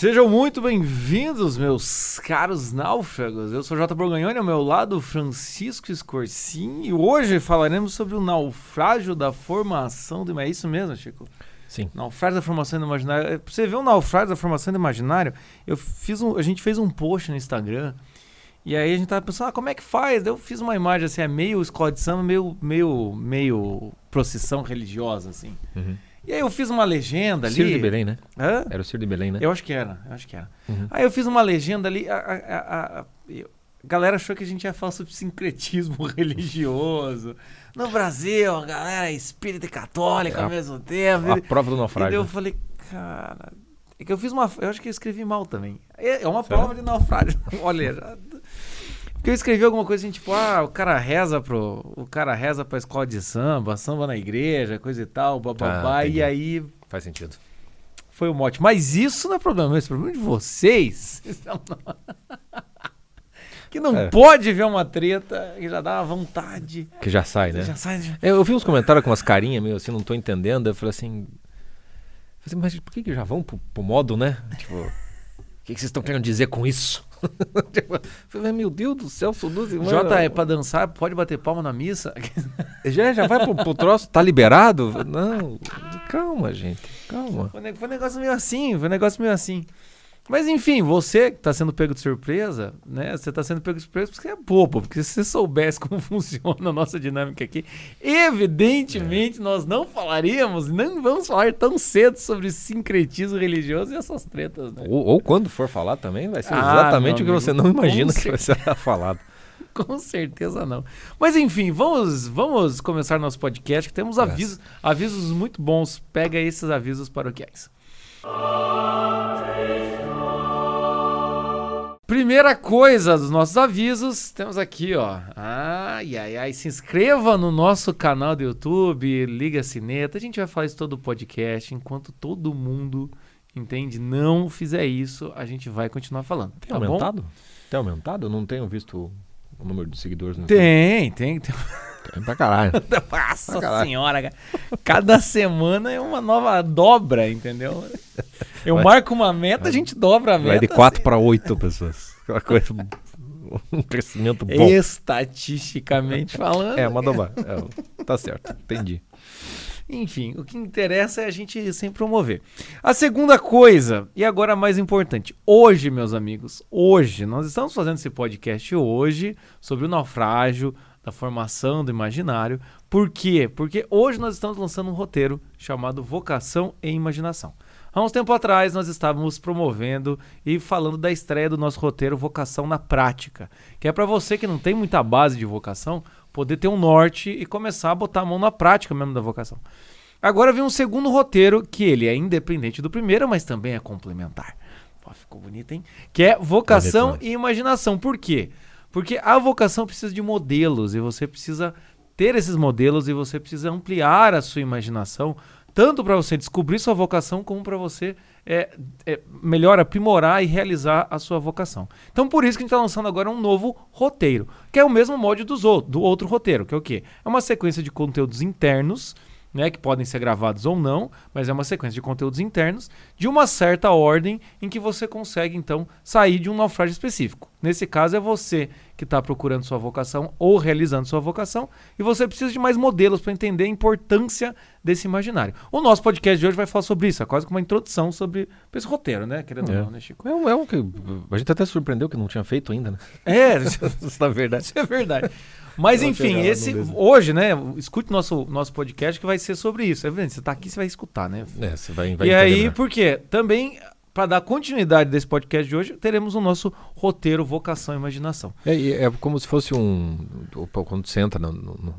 Sejam muito bem-vindos, meus caros náufragos. Eu sou J. Borgonhoni, ao meu lado Francisco Escorcin, e hoje falaremos sobre o naufrágio da formação do... É isso mesmo, Chico? Sim. Naufrágio da formação do imaginário. É, Pra você ver o naufrágio da formação do imaginário, eu fiz um, a gente fez um post no Instagram, e aí a gente tava pensando, ah, como é que faz? Eu fiz uma imagem assim, é meio escola de samba, meio, meio, meio procissão religiosa, assim. Uhum. E aí eu fiz uma legenda ali... Ciro de Belém, né? Hã? Era o Ciro de Belém, né? Eu acho que era, eu acho que era. Uhum. Aí eu fiz uma legenda ali, a, a- a- a- eu- galera achou que a gente ia falar sobre sincretismo religioso. No Brasil, a galera é espírita e católica É ao mesmo tempo. A prova do E naufrágio. eu né? falei, cara. É que eu fiz uma. Eu acho que eu escrevi mal também. É é uma Sério? prova de naufrágio. Olha, já- porque eu escrevi alguma coisa assim, tipo, ah, o cara reza pro. O cara reza pra escola de samba, samba na igreja, coisa e tal, bababá. Ah, e aí Faz sentido. foi o mote. Mas isso não é problema, esse é problema de vocês. que não É. pode ver uma treta que já dá uma vontade. Que já sai, né? Já sai. de- Eu, eu vi uns comentários com umas carinhas meio assim, não tô entendendo. Eu falei assim. falei assim, mas por que, que já vão pro, pro modo, né? Tipo, o que, que vocês estão querendo dizer com isso? tipo, falei, meu Deus do céu, sou duas irmãs. Jota, é pra dançar, pode bater palma na missa? Já, já vai pro, pro troço, tá liberado? Não, calma, gente, calma. Foi um negócio meio assim, foi um negócio meio assim. Mas enfim, você que tá sendo pego de surpresa, né? Você tá sendo pego de surpresa porque você é bobo, porque se você soubesse como funciona a nossa dinâmica aqui, evidentemente nós não falaríamos, não vamos falar tão cedo sobre sincretismo religioso e essas tretas, né? Ou, ou quando for falar também, vai ser Ah, exatamente o meu que você não imagina que vai ser falado. Com certeza não. Mas enfim, vamos, vamos começar nosso podcast, que temos avisos, avisos muito bons. Pega esses avisos paroquiais. Primeira coisa dos nossos avisos, temos aqui, ó. Ai, ai, ai. Se inscreva no nosso canal do YouTube, liga a sineta. A gente vai falar isso todo o podcast. Enquanto todo mundo, entende, não fizer isso, a gente vai continuar falando. Tem tá bom? aumentado? Tem aumentado? Eu não tenho visto o número de seguidores no. Tem, tem, tem. Tem pra caralho. Nossa Ah, caralho. senhora, cara. cada semana é uma nova dobra, entendeu? Eu Vai- marco uma meta, a gente dobra a meta. Vai de 4 para 8 pessoas. Aquela coisa. Um crescimento bom. Estatisticamente falando. É, uma dobra. É, tá certo, entendi. Enfim, o que interessa é a gente sempre promover. A segunda coisa, e agora a mais importante, hoje, meus amigos, hoje, nós estamos fazendo esse podcast hoje sobre o naufrágio da formação do imaginário. Por quê? Porque hoje nós estamos lançando um roteiro chamado Vocação e Imaginação. Há uns tempo atrás nós estávamos promovendo e falando da estreia do nosso roteiro Vocação na Prática, que é para você que não tem muita base de vocação, poder ter um norte e começar a botar a mão na prática mesmo da vocação. Agora vem um segundo roteiro que ele é independente do primeiro, mas também é complementar. Pô, ficou bonito, hein? Que é vocação e imaginação. Por quê? Porque a vocação precisa de modelos e você precisa ter esses modelos e você precisa ampliar a sua imaginação, tanto para você descobrir sua vocação como para você é, é, melhor aprimorar e realizar a sua vocação. Então por isso que a gente está lançando agora um novo roteiro, que é o mesmo molde dos outro, do outro roteiro, que é o quê? É uma sequência de conteúdos internos né, que podem ser gravados ou não, mas é uma sequência de conteúdos internos de uma certa ordem em que você consegue então sair de um naufrágio específico. Nesse caso é você que está procurando sua vocação ou realizando sua vocação e você precisa de mais modelos para entender a importância desse imaginário. O nosso podcast de hoje vai falar sobre isso, é quase como uma introdução sobre esse roteiro, né, querendo ou É. não, né, Chico? É um, é um que. A gente até surpreendeu que não tinha feito ainda, né? É, Isso na verdade. Isso é verdade. Mas enfim, esse hoje, né? Escute nosso nosso podcast que vai ser sobre isso. É verdade, você tá aqui, você vai escutar, né? É, você vai, vai e aí, melhor. por quê? Também para dar continuidade desse podcast de hoje, teremos o nosso roteiro Vocação e Imaginação. É, é como se fosse um. Quando você entra no. no-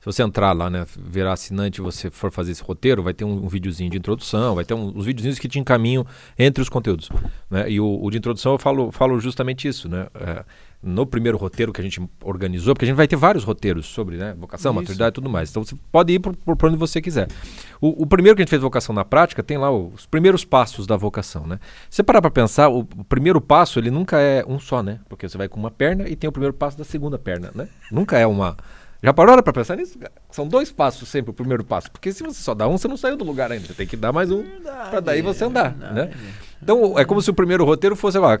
se você entrar lá, né, virar assinante e você for fazer esse roteiro, vai ter um, um videozinho de introdução, vai ter um, uns videozinhos que te encaminham entre os conteúdos. Né? E o, o de introdução eu falo, falo justamente isso, né? É, no primeiro roteiro que a gente organizou, porque a gente vai ter vários roteiros sobre né, vocação, Isso. maturidade e tudo mais. Então você pode ir por, por onde você quiser. O, o primeiro que a gente fez vocação na prática tem lá os primeiros passos da vocação, né? Se você parar para pensar, o, o primeiro passo ele nunca é um só, né? Porque você vai com uma perna e tem o primeiro passo da segunda perna, né? Nunca é uma. Já parou para pensar nisso? São dois passos sempre o primeiro passo, porque se você só dá um, você não saiu do lugar ainda. Você tem que dar mais um para daí você andar, né? Então é como se o primeiro roteiro fosse, lá,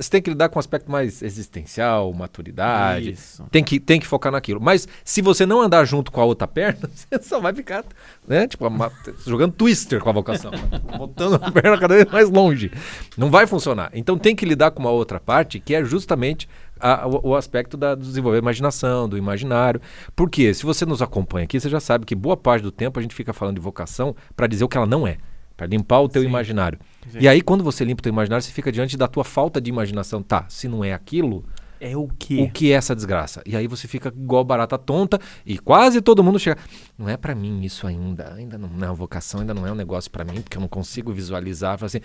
você tem que lidar com um aspecto mais existencial, maturidade, Isso. tem que, tem que focar naquilo. Mas se você não andar junto com a outra perna, você só vai ficar, né? Tipo, uma- jogando twister com a vocação, botando a perna cada vez mais longe. Não vai funcionar. Então tem que lidar com uma outra parte que é justamente a- o, o aspecto da, do desenvolver a imaginação, do imaginário. Porque se você nos acompanha aqui, você já sabe que boa parte do tempo a gente fica falando de vocação para dizer o que ela não é. Para limpar o teu Sim. imaginário. Sim. E aí, quando você limpa o teu imaginário, você fica diante da tua falta de imaginação. Tá, se não é aquilo, É o quê? o que é essa desgraça? E aí você fica igual barata tonta e quase todo mundo chega. Não é pra mim isso ainda. Ainda não, não é uma vocação, ainda não é um negócio pra mim, porque eu não consigo visualizar. Assim,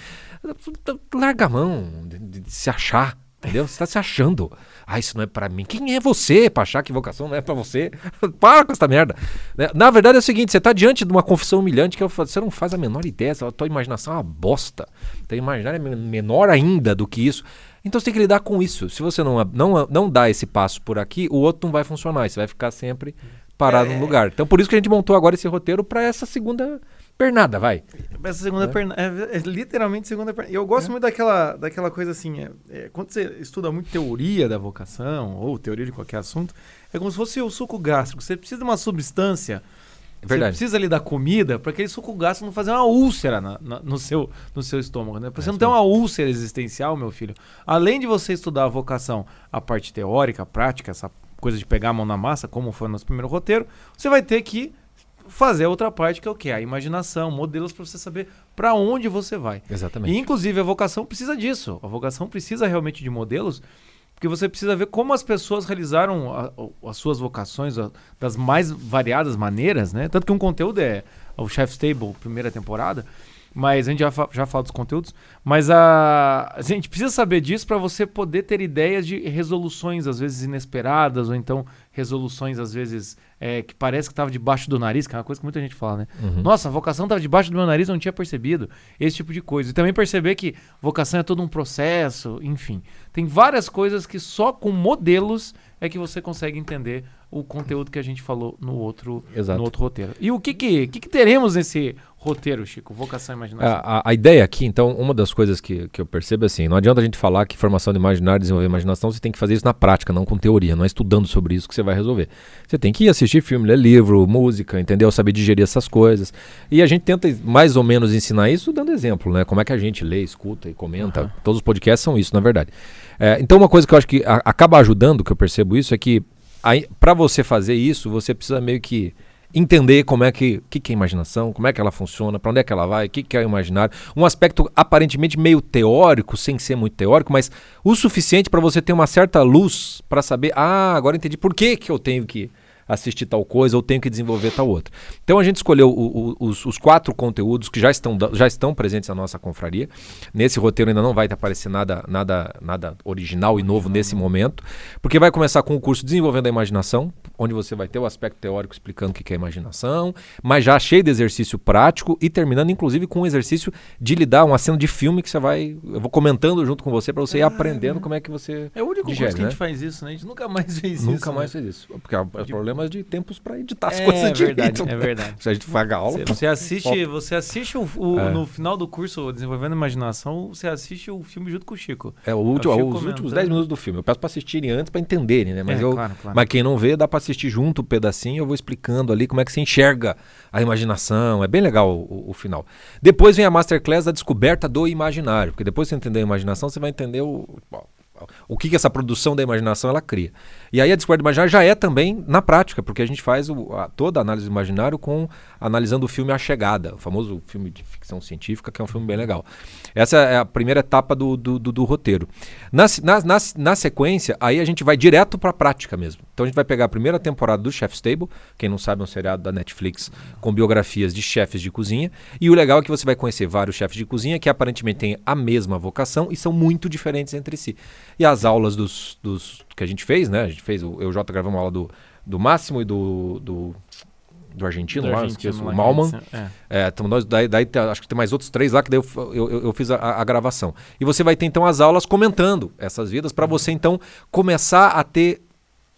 larga a mão de, de- de se achar. Entendeu? Você tá se achando. Ah, isso não é pra mim. Quem é você pra achar que vocação não é pra você? Para com essa merda. Né? Na verdade é o seguinte: você tá diante de uma confissão humilhante que você não faz a menor ideia. A tua imaginação é uma bosta. Teu imaginário é men- menor ainda do que isso. Então você tem que lidar com isso. Se você não, não, não dá esse passo por aqui, o outro não vai funcionar. Você vai ficar sempre parado É. no lugar. Então por isso que a gente montou agora esse roteiro pra essa segunda pernada, vai. Essa segunda É. perna. É, é literalmente segunda perna. E eu gosto muito daquela, daquela coisa assim. é- é, quando você estuda muito teoria da vocação, ou teoria de qualquer assunto, é como se fosse o suco gástrico. Você precisa de uma substância. É verdade. Você precisa ali da comida para aquele suco gástrico não fazer uma úlcera na- na- no, seu, no seu estômago. Né? Pra você É não ter uma úlcera existencial, meu filho. Além de você estudar a vocação, a parte teórica, a prática, essa coisa de pegar a mão na massa, como foi no nosso primeiro roteiro, você vai ter que fazer a outra parte que é o quê? A imaginação, modelos para você saber para onde você vai. Exatamente. E inclusive a vocação precisa disso. A vocação precisa realmente de modelos, porque você precisa ver como as pessoas realizaram a- a- as suas vocações a- das mais variadas maneiras, né? Tanto que um conteúdo é o Chef's Table, primeira temporada, mas a gente já, fa- já fala dos conteúdos, mas a, a gente precisa saber disso para você poder ter ideias de resoluções às vezes inesperadas ou então resoluções às vezes é, que parece que estava debaixo do nariz, que é uma coisa que muita gente fala, né? Uhum. Nossa, a vocação estava debaixo do meu nariz, eu não tinha percebido. Esse tipo de coisa. E também perceber que vocação é todo um processo, enfim. Tem várias coisas que só com modelos é que você consegue entender o conteúdo que a gente falou no outro, Exato. no outro roteiro. E o que que, que que teremos nesse roteiro, Chico? Vocação e imaginação. A, a- a ideia aqui, então, uma das coisas que, que eu percebo é assim: não adianta a gente falar que formação de imaginário, desenvolver imaginação, você tem que fazer isso na prática, não com teoria, não é estudando sobre isso que você vai resolver. Você tem que ir assistir filme, ler livro, música, entendeu? Saber digerir essas coisas. E a gente tenta mais ou menos ensinar isso dando exemplo, né? Como é que a gente lê, escuta e comenta. Aham. Todos os podcasts são isso, na verdade. É, então, uma coisa que eu acho que a- acaba ajudando, que eu percebo isso, é que para você fazer isso, você precisa meio que entender como é que, que, que é imaginação, como é que ela funciona, para onde é que ela vai, o que, que é o imaginário. Um aspecto aparentemente meio teórico, sem ser muito teórico, mas o suficiente para você ter uma certa luz para saber, ah, agora entendi por que, que eu tenho que assistir tal coisa ou tenho que desenvolver tal outra. Então a gente escolheu o- o- os, os quatro conteúdos que já estão, já estão presentes na nossa confraria. Nesse roteiro ainda não vai aparecer nada, nada, nada original e novo nesse momento, porque vai começar com o curso Desenvolvendo a Imaginação, onde você vai ter o aspecto teórico explicando o que é imaginação, mas já cheio de exercício prático e terminando inclusive com um exercício de lidar uma cena de filme que você vai, eu vou comentando junto com você para você ir aprendendo como é que você É o único digere, curso que a né? gente faz isso, né? A gente nunca mais fez isso. Nunca mais né? fez isso, porque há há De- problemas de tempos para editar as É coisas verdade, direito. é verdade. Se a gente paga aula, Você, assiste, você assiste o, o- É. no final do curso Desenvolvendo a Imaginação, você assiste o filme junto com o Chico. é o último, Eu fico os últimos 10 minutos do filme. Eu peço para assistirem antes para entenderem, né? Mas É, eu claro, claro. Mas quem não vê, dá para assistir junto o pedacinho, eu vou explicando ali como é que se enxerga a imaginação. É bem legal o, o- o final. Depois vem a Masterclass da descoberta do imaginário, porque depois que você entender a imaginação, você vai entender o, o que, que essa produção da imaginação ela cria. E aí a descoberta do imaginário já é também na prática, porque a gente faz o- a- toda a análise do imaginário com analisando o filme A Chegada, o famoso filme de ficção científica, que é um filme bem legal. Essa é a primeira etapa do, do, do- do roteiro. Na, na, na, na sequência, aí a gente vai direto para a prática mesmo. Então a gente vai pegar a primeira temporada do Chef's Table, quem não sabe é um seriado da Netflix com biografias de chefes de cozinha. E o legal é que você vai conhecer vários chefes de cozinha que aparentemente têm a mesma vocação e são muito diferentes entre si. E as aulas dos, dos que a gente fez, né? A gente fez, o- eu e o Jota gravamos uma aula do, do Máximo e do, do, do argentino Do lá, argentino esqueço, lá o Malman. é. É, então nós, daí, daí acho que tem mais outros três lá que daí eu, eu, eu- fiz a, a gravação. E você vai ter então as aulas comentando essas vidas para você então começar a ter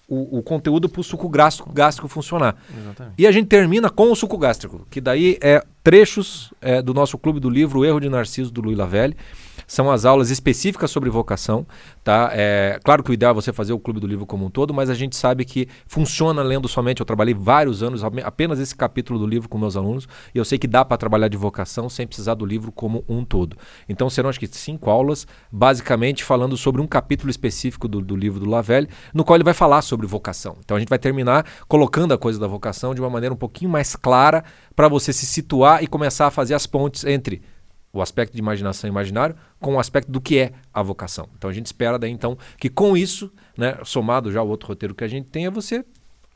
o, o conteúdo para o suco gástrico, gástrico funcionar. Exatamente. E a gente termina com o suco gástrico, que daí é trechos é, do nosso clube do livro O Erro de Narciso, do Luiz Lavelli. São as aulas específicas sobre vocação, tá? É, claro que o ideal é você fazer o Clube do Livro como um todo, mas a gente sabe que funciona lendo somente. Eu trabalhei vários anos apenas esse capítulo do livro com meus alunos e eu sei que dá para trabalhar de vocação sem precisar do livro como um todo. Então serão acho que cinco aulas, basicamente falando sobre um capítulo específico do, do livro do Lavelle, no qual ele vai falar sobre vocação. Então a gente vai terminar colocando a coisa da vocação de uma maneira um pouquinho mais clara para você se situar e começar a fazer as pontes entre o aspecto de imaginação e imaginário com o aspecto do que é a vocação. Então a gente espera daí então que com isso, né, somado já ao outro roteiro que a gente tenha, você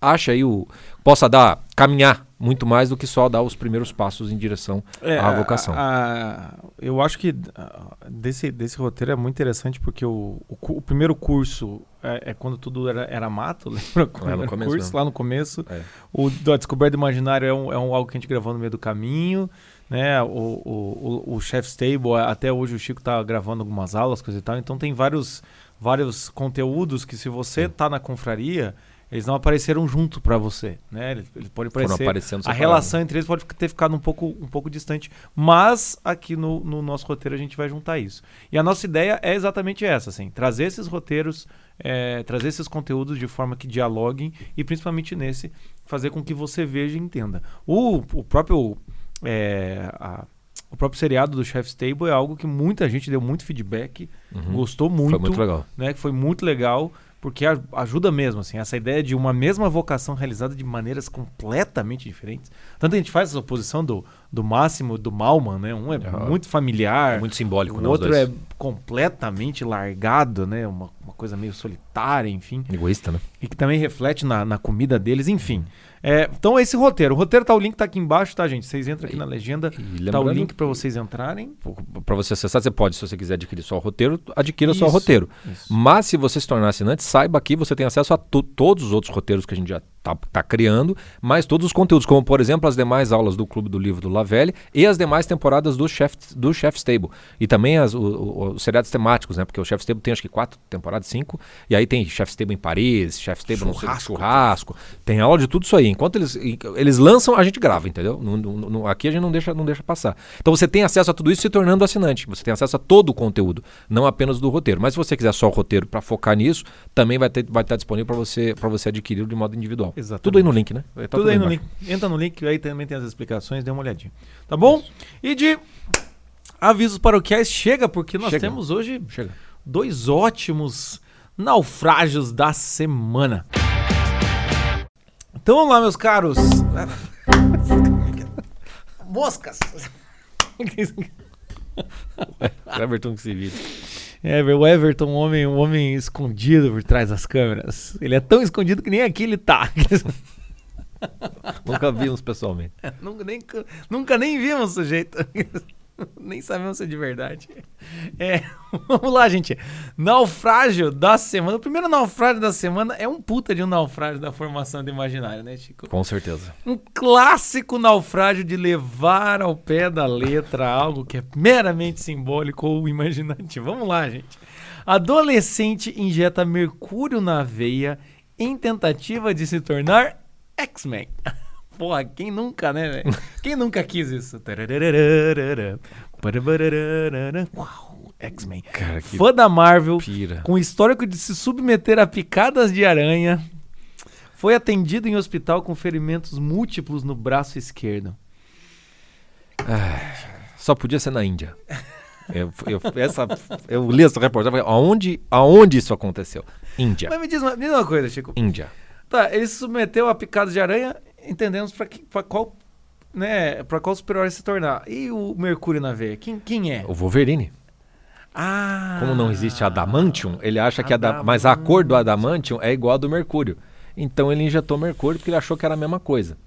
acha aí o possa dar caminhar muito mais do que só dar os primeiros passos em direção é, à vocação. A, a, eu acho que desse, desse roteiro é muito interessante porque o, o, o primeiro curso é, é, quando tudo era, era mato, lembra? Quando é, no começo, curso, lá no começo. É. O da Descoberta do Imaginário é, um, é um, algo que a gente gravou no meio do caminho né? O, o, o, o Chef's Table, até hoje o Chico tá gravando algumas aulas, coisa e tal. Então tem vários, vários conteúdos que se você tá na confraria, eles não apareceram junto para você, né? Eles, eles podem aparecer. a relação entre eles pode ter ficado um pouco, um pouco distante, mas aqui no, no, nosso roteiro a gente vai juntar isso. E a nossa ideia é exatamente essa, assim, trazer esses roteiros, é, trazer esses conteúdos de forma que dialoguem e principalmente nesse fazer com que você veja e entenda. O, o próprio é, a, o próprio seriado do Chef's Table é algo que muita gente deu muito feedback, uhum. gostou muito. Foi muito legal. Né, que foi muito legal, porque ajuda mesmo, assim, essa ideia de uma mesma vocação realizada de maneiras completamente diferentes. Tanto a gente faz essa oposição do, do Máximo do Malman, né? Um é uhum. muito familiar. Muito simbólico, O né, outro é completamente largado, né? Uma, uma coisa meio solitária, enfim. Egoísta, né? E que também reflete na, na comida deles, enfim. É, então, esse roteiro. O roteiro tá, o link tá aqui embaixo, tá, gente? Vocês entram aqui na legenda, tá o link para vocês entrarem. Para você acessar, você pode, se você quiser adquirir só o roteiro, adquira isso, só o roteiro. Isso. Mas se você se tornar assinante, saiba que você tem acesso a todos os outros roteiros que a gente já tá, tá criando, mas todos os conteúdos, como por exemplo as demais aulas do Clube do Livro do Lavelle e as demais temporadas do Chef, do Chef's Table. E também as, o, o, os seriados temáticos, né? Porque o Chef's Table tem acho que quatro temporadas, cinco. E aí tem Chef's Table em Paris, Chef's Table churrasco, no churrasco. Tem aula de tudo isso aí. Enquanto eles, eles lançam, a gente grava, entendeu? No, no, no, aqui a gente não deixa, não deixa passar. Então você tem acesso a tudo isso se tornando assinante. Você tem acesso a todo o conteúdo, não apenas do roteiro. Mas se você quiser só o roteiro para focar nisso, também vai, ter, vai estar disponível para você, você adquirir de modo individual. Exatamente. Tudo aí no link, né? Tá tudo, tudo aí no link. Entra no link, aí também tem as explicações, dê uma olhadinha. Tá bom? Isso. E de avisos paroquiais, chega, porque nós chega. temos hoje chega. dois ótimos naufrágios da semana. Então vamos lá, meus caros. Moscas. Everton que se vira. É, o Everton, um homem, um homem escondido por trás das câmeras. Ele é tão escondido que nem aqui ele tá. nunca vimos pessoalmente. nunca, nem, nunca nem vimos o sujeito. Nem sabemos se é de verdade. É, vamos lá, gente. Naufrágio da semana. O primeiro naufrágio da semana é um puta de um naufrágio da formação do imaginário, né, Chico? Com certeza. Um clássico naufrágio de levar ao pé da letra algo que é meramente simbólico ou imaginante. Vamos lá, gente. Adolescente injeta mercúrio na veia em tentativa de se tornar X-Men. Porra, quem nunca, né, velho? Quem nunca quis isso? Uau, X-Men. Fã da Marvel, pira. com histórico de se submeter a picadas de aranha, foi atendido em hospital com ferimentos múltiplos no braço esquerdo. Ah, só podia ser na Índia. Eu, eu, essa, eu li essa reportagem. Aonde, aonde isso aconteceu? Índia. Mas me diz uma, me diz uma coisa, Chico. Índia. Tá, ele se submeteu a picadas de aranha entendemos para qual né, para qual super se tornar. E o Mercúrio na veia, quem, quem é? O Wolverine. Ah. Como não existe adamantium, ele acha que a mas a cor do adamantium é igual a do mercúrio. Então ele injetou mercúrio porque ele achou que era a mesma coisa.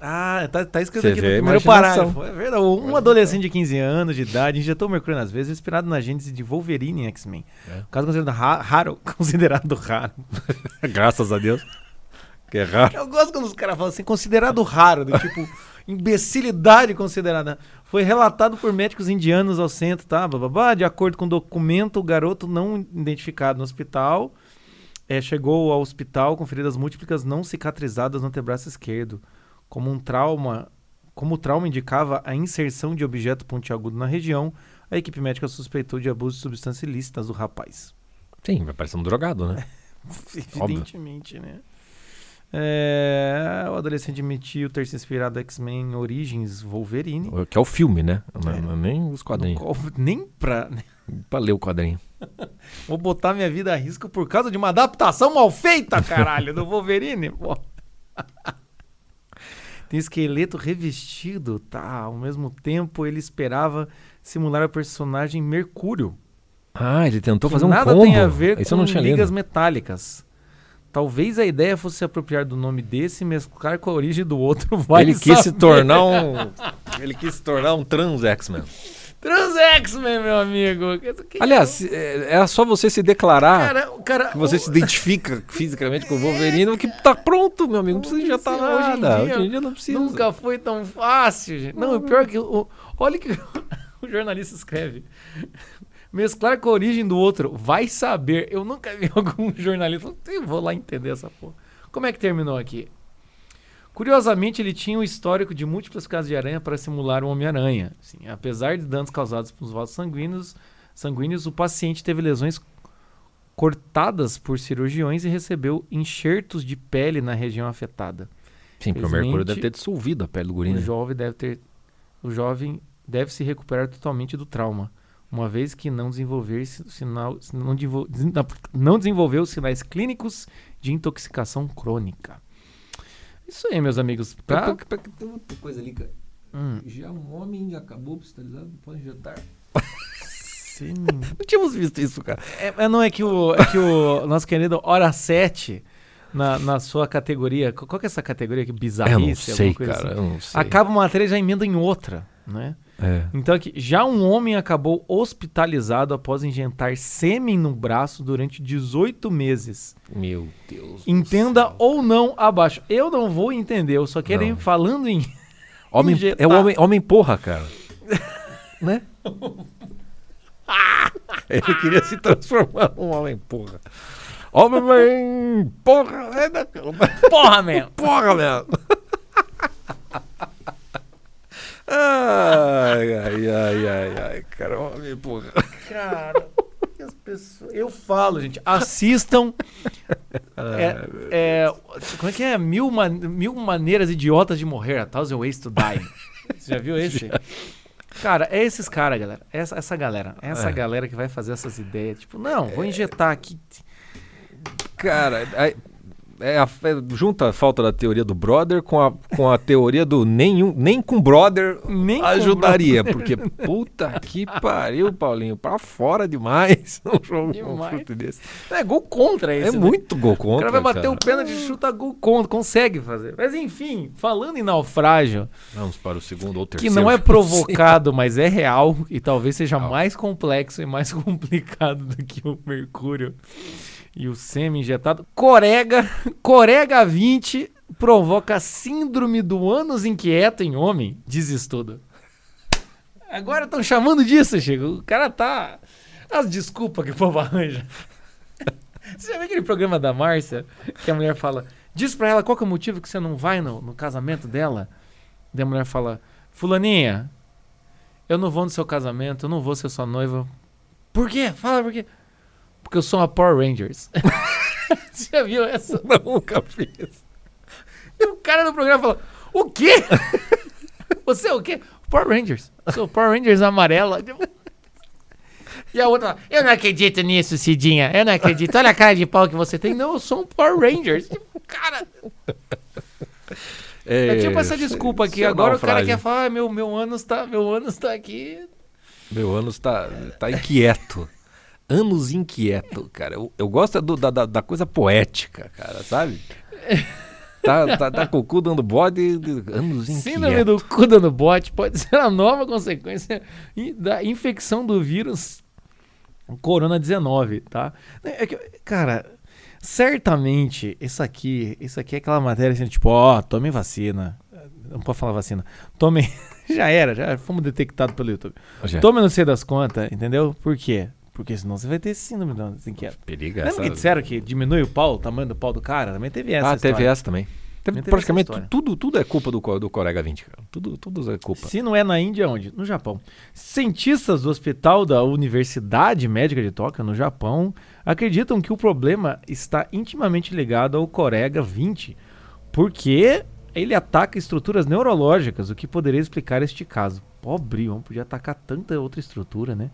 Ah, tá, tá escrito Você aqui no primeiro parágrafo. É verdade. Um adolescente de 15 anos de idade injetou mercúrio nas vezes, inspirado na gênese de Wolverine em X-Men. É. Caso considerado raro, considerado raro. Graças a Deus. Que é raro. Eu gosto quando os caras falam assim, considerado raro, do tipo, imbecilidade considerada. Foi relatado por médicos indianos ao centro, tá? Bababá, de acordo com o documento, o garoto não identificado no hospital é, chegou ao hospital com feridas múltiplas não cicatrizadas no antebraço esquerdo, como um trauma, como o trauma indicava a inserção de objeto pontiagudo na região, a equipe médica suspeitou de abuso de substâncias ilícitas do rapaz. Sim, vai parecer um drogado, né? Evidentemente, né? É, o adolescente admitiu ter se inspirado X-Men Origins Wolverine. Que é o filme, né? É, nem os quadrinhos. qual- nem pra. Pra ler o quadrinho. Vou botar minha vida a risco por causa de uma adaptação mal feita, caralho, do Wolverine. pô. Tem esqueleto revestido, tá? Ao mesmo tempo, ele esperava simular a personagem Mercúrio. Ah, ele tentou fazer um nada combo. tem a ver Isso com eu não tinha ligas lido. metálicas. Talvez a ideia fosse se apropriar do nome desse e mesclar com a origem do outro. Vai Ele quis se saber. tornar um. Ele quis se tornar um trans X-Men. Trans X-Men, meu amigo. Que- Aliás, se- é, é só você se declarar cara, cara, que você o- se identifica fisicamente com o Wolverine, que tá pronto, meu amigo. Não precisa injetar Hoje em nada. dia, Hoje em dia não precisa. Nunca foi tão fácil, gente. Não, o pior é que. O, olha que o jornalista escreve. Mesclar com a origem do outro. Vai saber. Eu nunca vi algum jornalista. Eu vou lá entender essa porra. Como é que terminou aqui? Curiosamente, ele tinha um histórico de múltiplas casas de aranha para simular o Homem-Aranha. Assim, apesar de danos causados pelos vasos sanguíneos, sanguíneos, o paciente teve lesões cortadas por cirurgiões e recebeu enxertos de pele na região afetada. Sim, porque o Mercúrio deve ter dissolvido a pele do guri, O né? jovem deve ter, o jovem deve se recuperar totalmente do trauma, uma vez que não desenvolver si- sinal, não, não desenvolveu sinais clínicos de intoxicação crônica. Isso aí, meus amigos. Pra, Tem outra coisa ali, cara. hum, Já um homem acabou hospitalizado, pode injetar. semi- Não tínhamos visto isso, cara. é, é, não é que o, é que o nosso querido Hora 7, na, na sua categoria, qual que é essa categoria? Que Eu bizarrice? não sei, alguma coisa cara. assim? Eu não sei. Acaba uma matéria e já emenda em outra, né? É. Então aqui, já um homem acabou hospitalizado após injetar sêmen no braço durante 18 meses. Meu Deus. Entenda ou não abaixo. Eu não vou entender, eu só quero ir falando em Homem, injetar. é o homem, homem porra, cara. né? Ele queria se transformar num homem porra. Homem porra. É da... porra, mesmo. Porra, mesmo. Ai, ai, ai, ai, ai, cara. Homem porra. Cara, as pessoas... eu falo, gente, assistam. é, é, como é que é? Mil, man- mil maneiras idiotas de morrer, A Thousand Ways to Die. Você já viu esse? Cara, é esses caras, galera. Essa, essa galera. Essa É. galera que vai fazer essas ideias. Tipo, não, vou injetar aqui. Cara, aí- é a, é- junta a falta da teoria do brother com a, com a teoria do nenhum, nem com brother Nem com ajudaria. Porque puta que pariu, Paulinho. Pra fora demais. Um jogo um Demais. chute desse. É gol contra esse. É né? muito gol O contra. cara vai bater cara. o pênalti e chuta gol contra. Consegue fazer. Mas enfim, falando em naufrágio, Vamos para o segundo ou que terceiro. não é provocado, mas é real e talvez seja Real. mais complexo e mais complicado do que o mercúrio e o semi injetado. Corega, Corega 20 provoca síndrome do ânus inquieto em homem, diz estudo. Agora estão chamando disso, Chico. O cara tá. As desculpas que o povo arranja. Você já viu aquele programa da Márcia que a mulher fala: Diz pra ela qual é o motivo que você não vai no, no casamento dela? Daí a mulher fala: Fulaninha, eu não vou no seu casamento, eu não vou ser sua noiva. Por quê? Fala por quê? Porque eu sou uma Power Rangers. Você já viu essa? Nunca fiz. E o cara do programa fala: O quê? Você é o quê? Power Rangers. Sou Power Rangers amarela. E a outra fala: Eu não acredito nisso, Cidinha. Eu não acredito. Olha a cara de pau que você tem. Não, eu sou um Power Rangers. Tipo, cara, é tipo essa desculpa aqui. é Agora o cara naufrágio. quer falar: ah, meu, meu ânus tá, meu ânus tá aqui. Meu ânus tá, tá inquieto. Anos inquieto, cara. Eu, eu gosto é do- da, da, da coisa poética, cara, sabe? Tá, tá, tá com o cu dando bode, anos Síndrome inquieto. do cu dando bote pode ser a nova consequência da infecção do vírus Corona-19, tá? É que, cara, certamente isso aqui, isso aqui é aquela matéria assim, tipo, ó, tome vacina. Não pode falar vacina. Tome. já era, já fomos detectados pelo YouTube. Já. Tome não sei das contas, entendeu? Por quê? Porque senão você vai ter síndrome do inquieto. Periga Lembra essa. que disseram que diminui o pau, o tamanho do pau do cara? Também teve essa Ah, história. teve essa também. Teve Teve praticamente essa tudo, tudo é culpa do, do Corega 20, cara. Tudo, tudo é culpa. Se não é na Índia, onde? No Japão. Cientistas do Hospital da Universidade Médica de Tóquio, no Japão, acreditam que o problema está intimamente ligado ao Corega 20, porque ele ataca estruturas neurológicas, o que poderia explicar este caso. Pobre, não podia atacar tanta outra estrutura, né?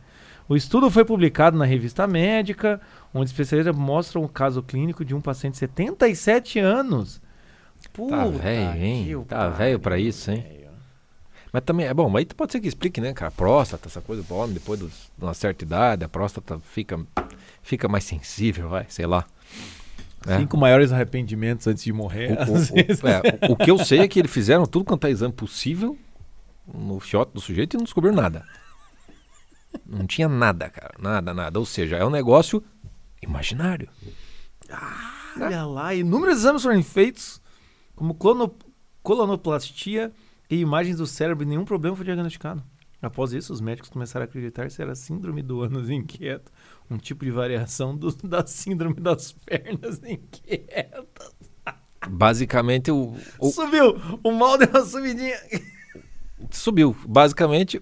O estudo foi publicado na revista médica, onde especialistas mostram o caso clínico de um paciente de 77 anos. Tá Puta velho, hein? que Tá pariu, velho pra isso, hein? Mas também é bom, mas aí pode ser que explique, né, cara? Próstata, essa coisa do homem, depois dos- de uma certa idade, a próstata fica, fica mais sensível, vai, sei lá. É. Cinco maiores arrependimentos antes de morrer. O, o- o- é, o- o que eu sei é que eles fizeram tudo quanto é exame possível no fiote do sujeito e não descobriram nada. Não tinha nada, cara. Nada, nada. Ou seja, é um negócio imaginário. Olha lá, inúmeros exames foram feitos, como colonoplastia e imagens do cérebro, e nenhum problema foi diagnosticado. Após isso, os médicos começaram a acreditar se era síndrome do ânus inquieto, um tipo de variação do- da síndrome das pernas inquietas. Basicamente, o, o- Subiu! O mal deu uma subidinha. subiu. Basicamente,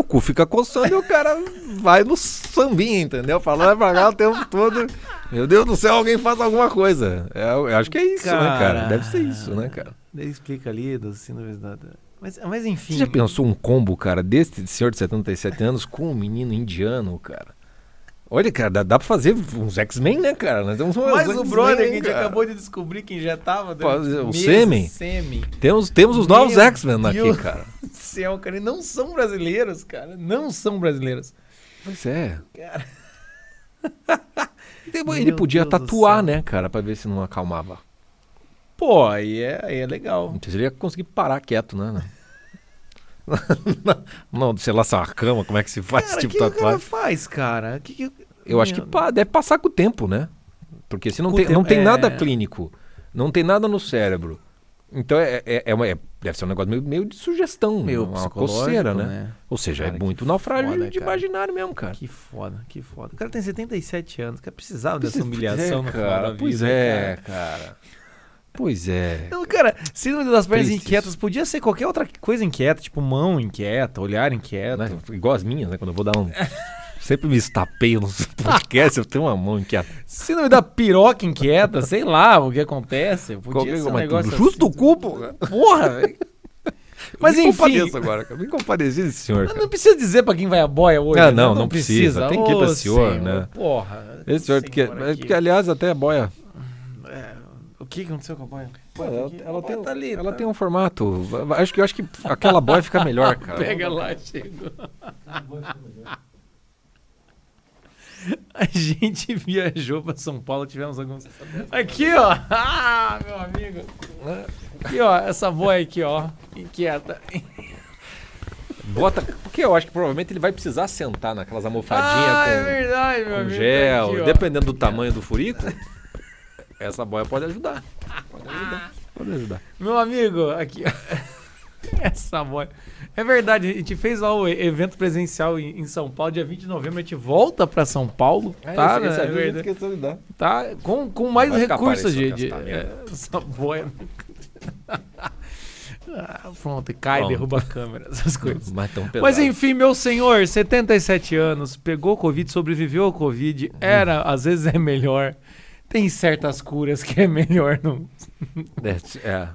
o cu fica coçando e o cara vai no sambinha, entendeu? Falando pra cá o tempo todo. Meu Deus do céu, alguém faz alguma coisa. É, eu acho que é isso, né, cara? Cara. Deve ser isso, né, cara? Ele explica ali das síndromes da... Mas, mas enfim... Você já pensou um combo, cara, deste senhor de 77 anos com um menino indiano, cara? Olha, cara, dá, dá pra fazer uns X-Men, né, cara? Nós temos Mas o X-Men, brother que a gente acabou de descobrir que injetava... Durante o sêmen. Temos, temos os novos X-Men aqui, Deus. cara. céu, cara. E não são brasileiros, cara. Não são brasileiros. Pois é. Cara. Ele podia Deus tatuar, né, cara, pra ver se não acalmava. Pô, aí é, aí é legal. Então ele ia conseguir parar quieto, né? não, sei lá, se é uma cama, como é que se faz Cara, esse o tipo que de o cara tatuagem? faz, cara? Que que... Eu acho que pa- deve passar com o tempo, né? Porque se não Com o tem, não tempo, tem é. nada clínico, não tem nada no cérebro. Então é, é, é uma- é- deve ser um negócio meio, meio de sugestão, Meu uma coceira, né? né? Ou seja, Cara, é que muito naufrágio foda, de cara. imaginário mesmo, cara. Que foda, que foda. O cara tem 77 anos, cara precisava dessa é, humilhação da cara. vida. Pois é, cara. Pois é. Então, cara, síndrome das pernas Triste inquietas isso. podia ser qualquer outra coisa inquieta, tipo mão inquieta, olhar inquieto. Né? Igual as minhas, né? Quando eu vou dar um. Sempre me estapeio nos podcasts, eu tenho uma mão inquieta. Síndrome da piroca inquieta, sei lá o que acontece. Podia Qualquer- ser um negócio justo o assim. cu, pô. Porra, velho. Mas me enfim. compadeço agora, cara. Me compadeço desse senhor, cara. Não precisa dizer pra quem vai a boia hoje. Ah, né? não, não precisa. Tem que ir pra Ô, senhor, né? Porra. Esse senhor que, senhora aqui. que, aliás, até a boia. É, o que aconteceu com a boia? Pô, ela, ela tem, tá ali, ela tá. tem um formato. Acho que, eu acho que aquela boia fica melhor, cara. Pega lá, chegou. A gente viajou pra São Paulo, tivemos alguns. Aqui, ó! Ah, meu amigo! Aqui, ó, essa boia aqui, ó. Inquieta. Bota. Porque eu acho que provavelmente ele vai precisar sentar naquelas almofadinhas Ah, é com, verdade, meu com amigo. gel. Aqui, dependendo do tamanho do furico, essa boia pode ajudar. Pode ajudar. Pode ajudar. Meu amigo, aqui. Essa boia. É verdade, a gente fez lá o evento presencial em, em São Paulo, dia 20 de novembro, a gente volta pra São Paulo, tá? né? É verdade. esqueceu de dar. tá com, com mais Vai recursos de, de é, essa boia. Ah, pronto, cai, Bom. derruba a câmera, essas coisas. Mas. Mas enfim, meu senhor, 77 anos, pegou Covid, sobreviveu ao Covid, era, às vezes é melhor. Tem certas curas que é melhor não É, é.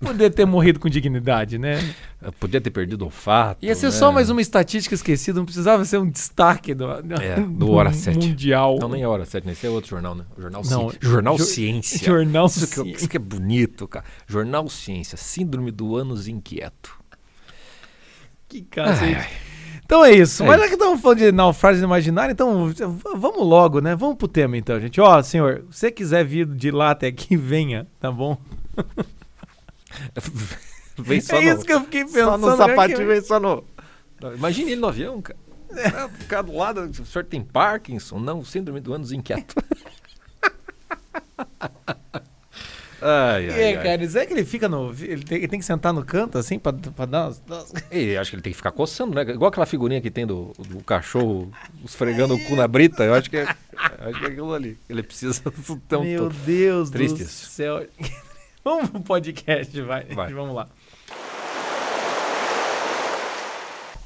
poder ter morrido com dignidade, né? Eu Podia ter perdido o olfato. Ia ser né? só mais uma estatística esquecida, não precisava ser um destaque do, É, do Hora 7. mundial. Não, nem é hora 7, esse é outro jornal, né? Jornal, Não, Ci... jornal jo- Ciência. Jornal Isso que, Ciência. isso que é bonito, cara. Jornal Ciência, Síndrome do ânus inquieto. Que cacete. Ai, ai. Então é isso. É Mas isso. já que estamos falando de naufrágio imaginário, então vamos logo, né? Vamos pro tema então, gente. Ó, senhor, se você quiser vir de lá até aqui, venha, tá bom? Vem só é no, isso que eu fiquei pensando. só no né, sapatinho, que- vem só no... Imagine ele no avião, cara. É, ficar do lado, o senhor tem Parkinson? Não, síndrome do ânus inquieto. ai, ai, É, ai. cara, será que ele fica no. Ele tem, ele tem que sentar no canto, assim, pra, pra dar umas. E acho que ele tem que ficar coçando, né? Igual aquela figurinha que tem do, do cachorro esfregando o cu na brita. Eu acho que é, acho que é aquilo ali. Ele precisa do tempo Meu. Deus Triste do céu. Vamos pro podcast, vai. Vai. Vamos lá.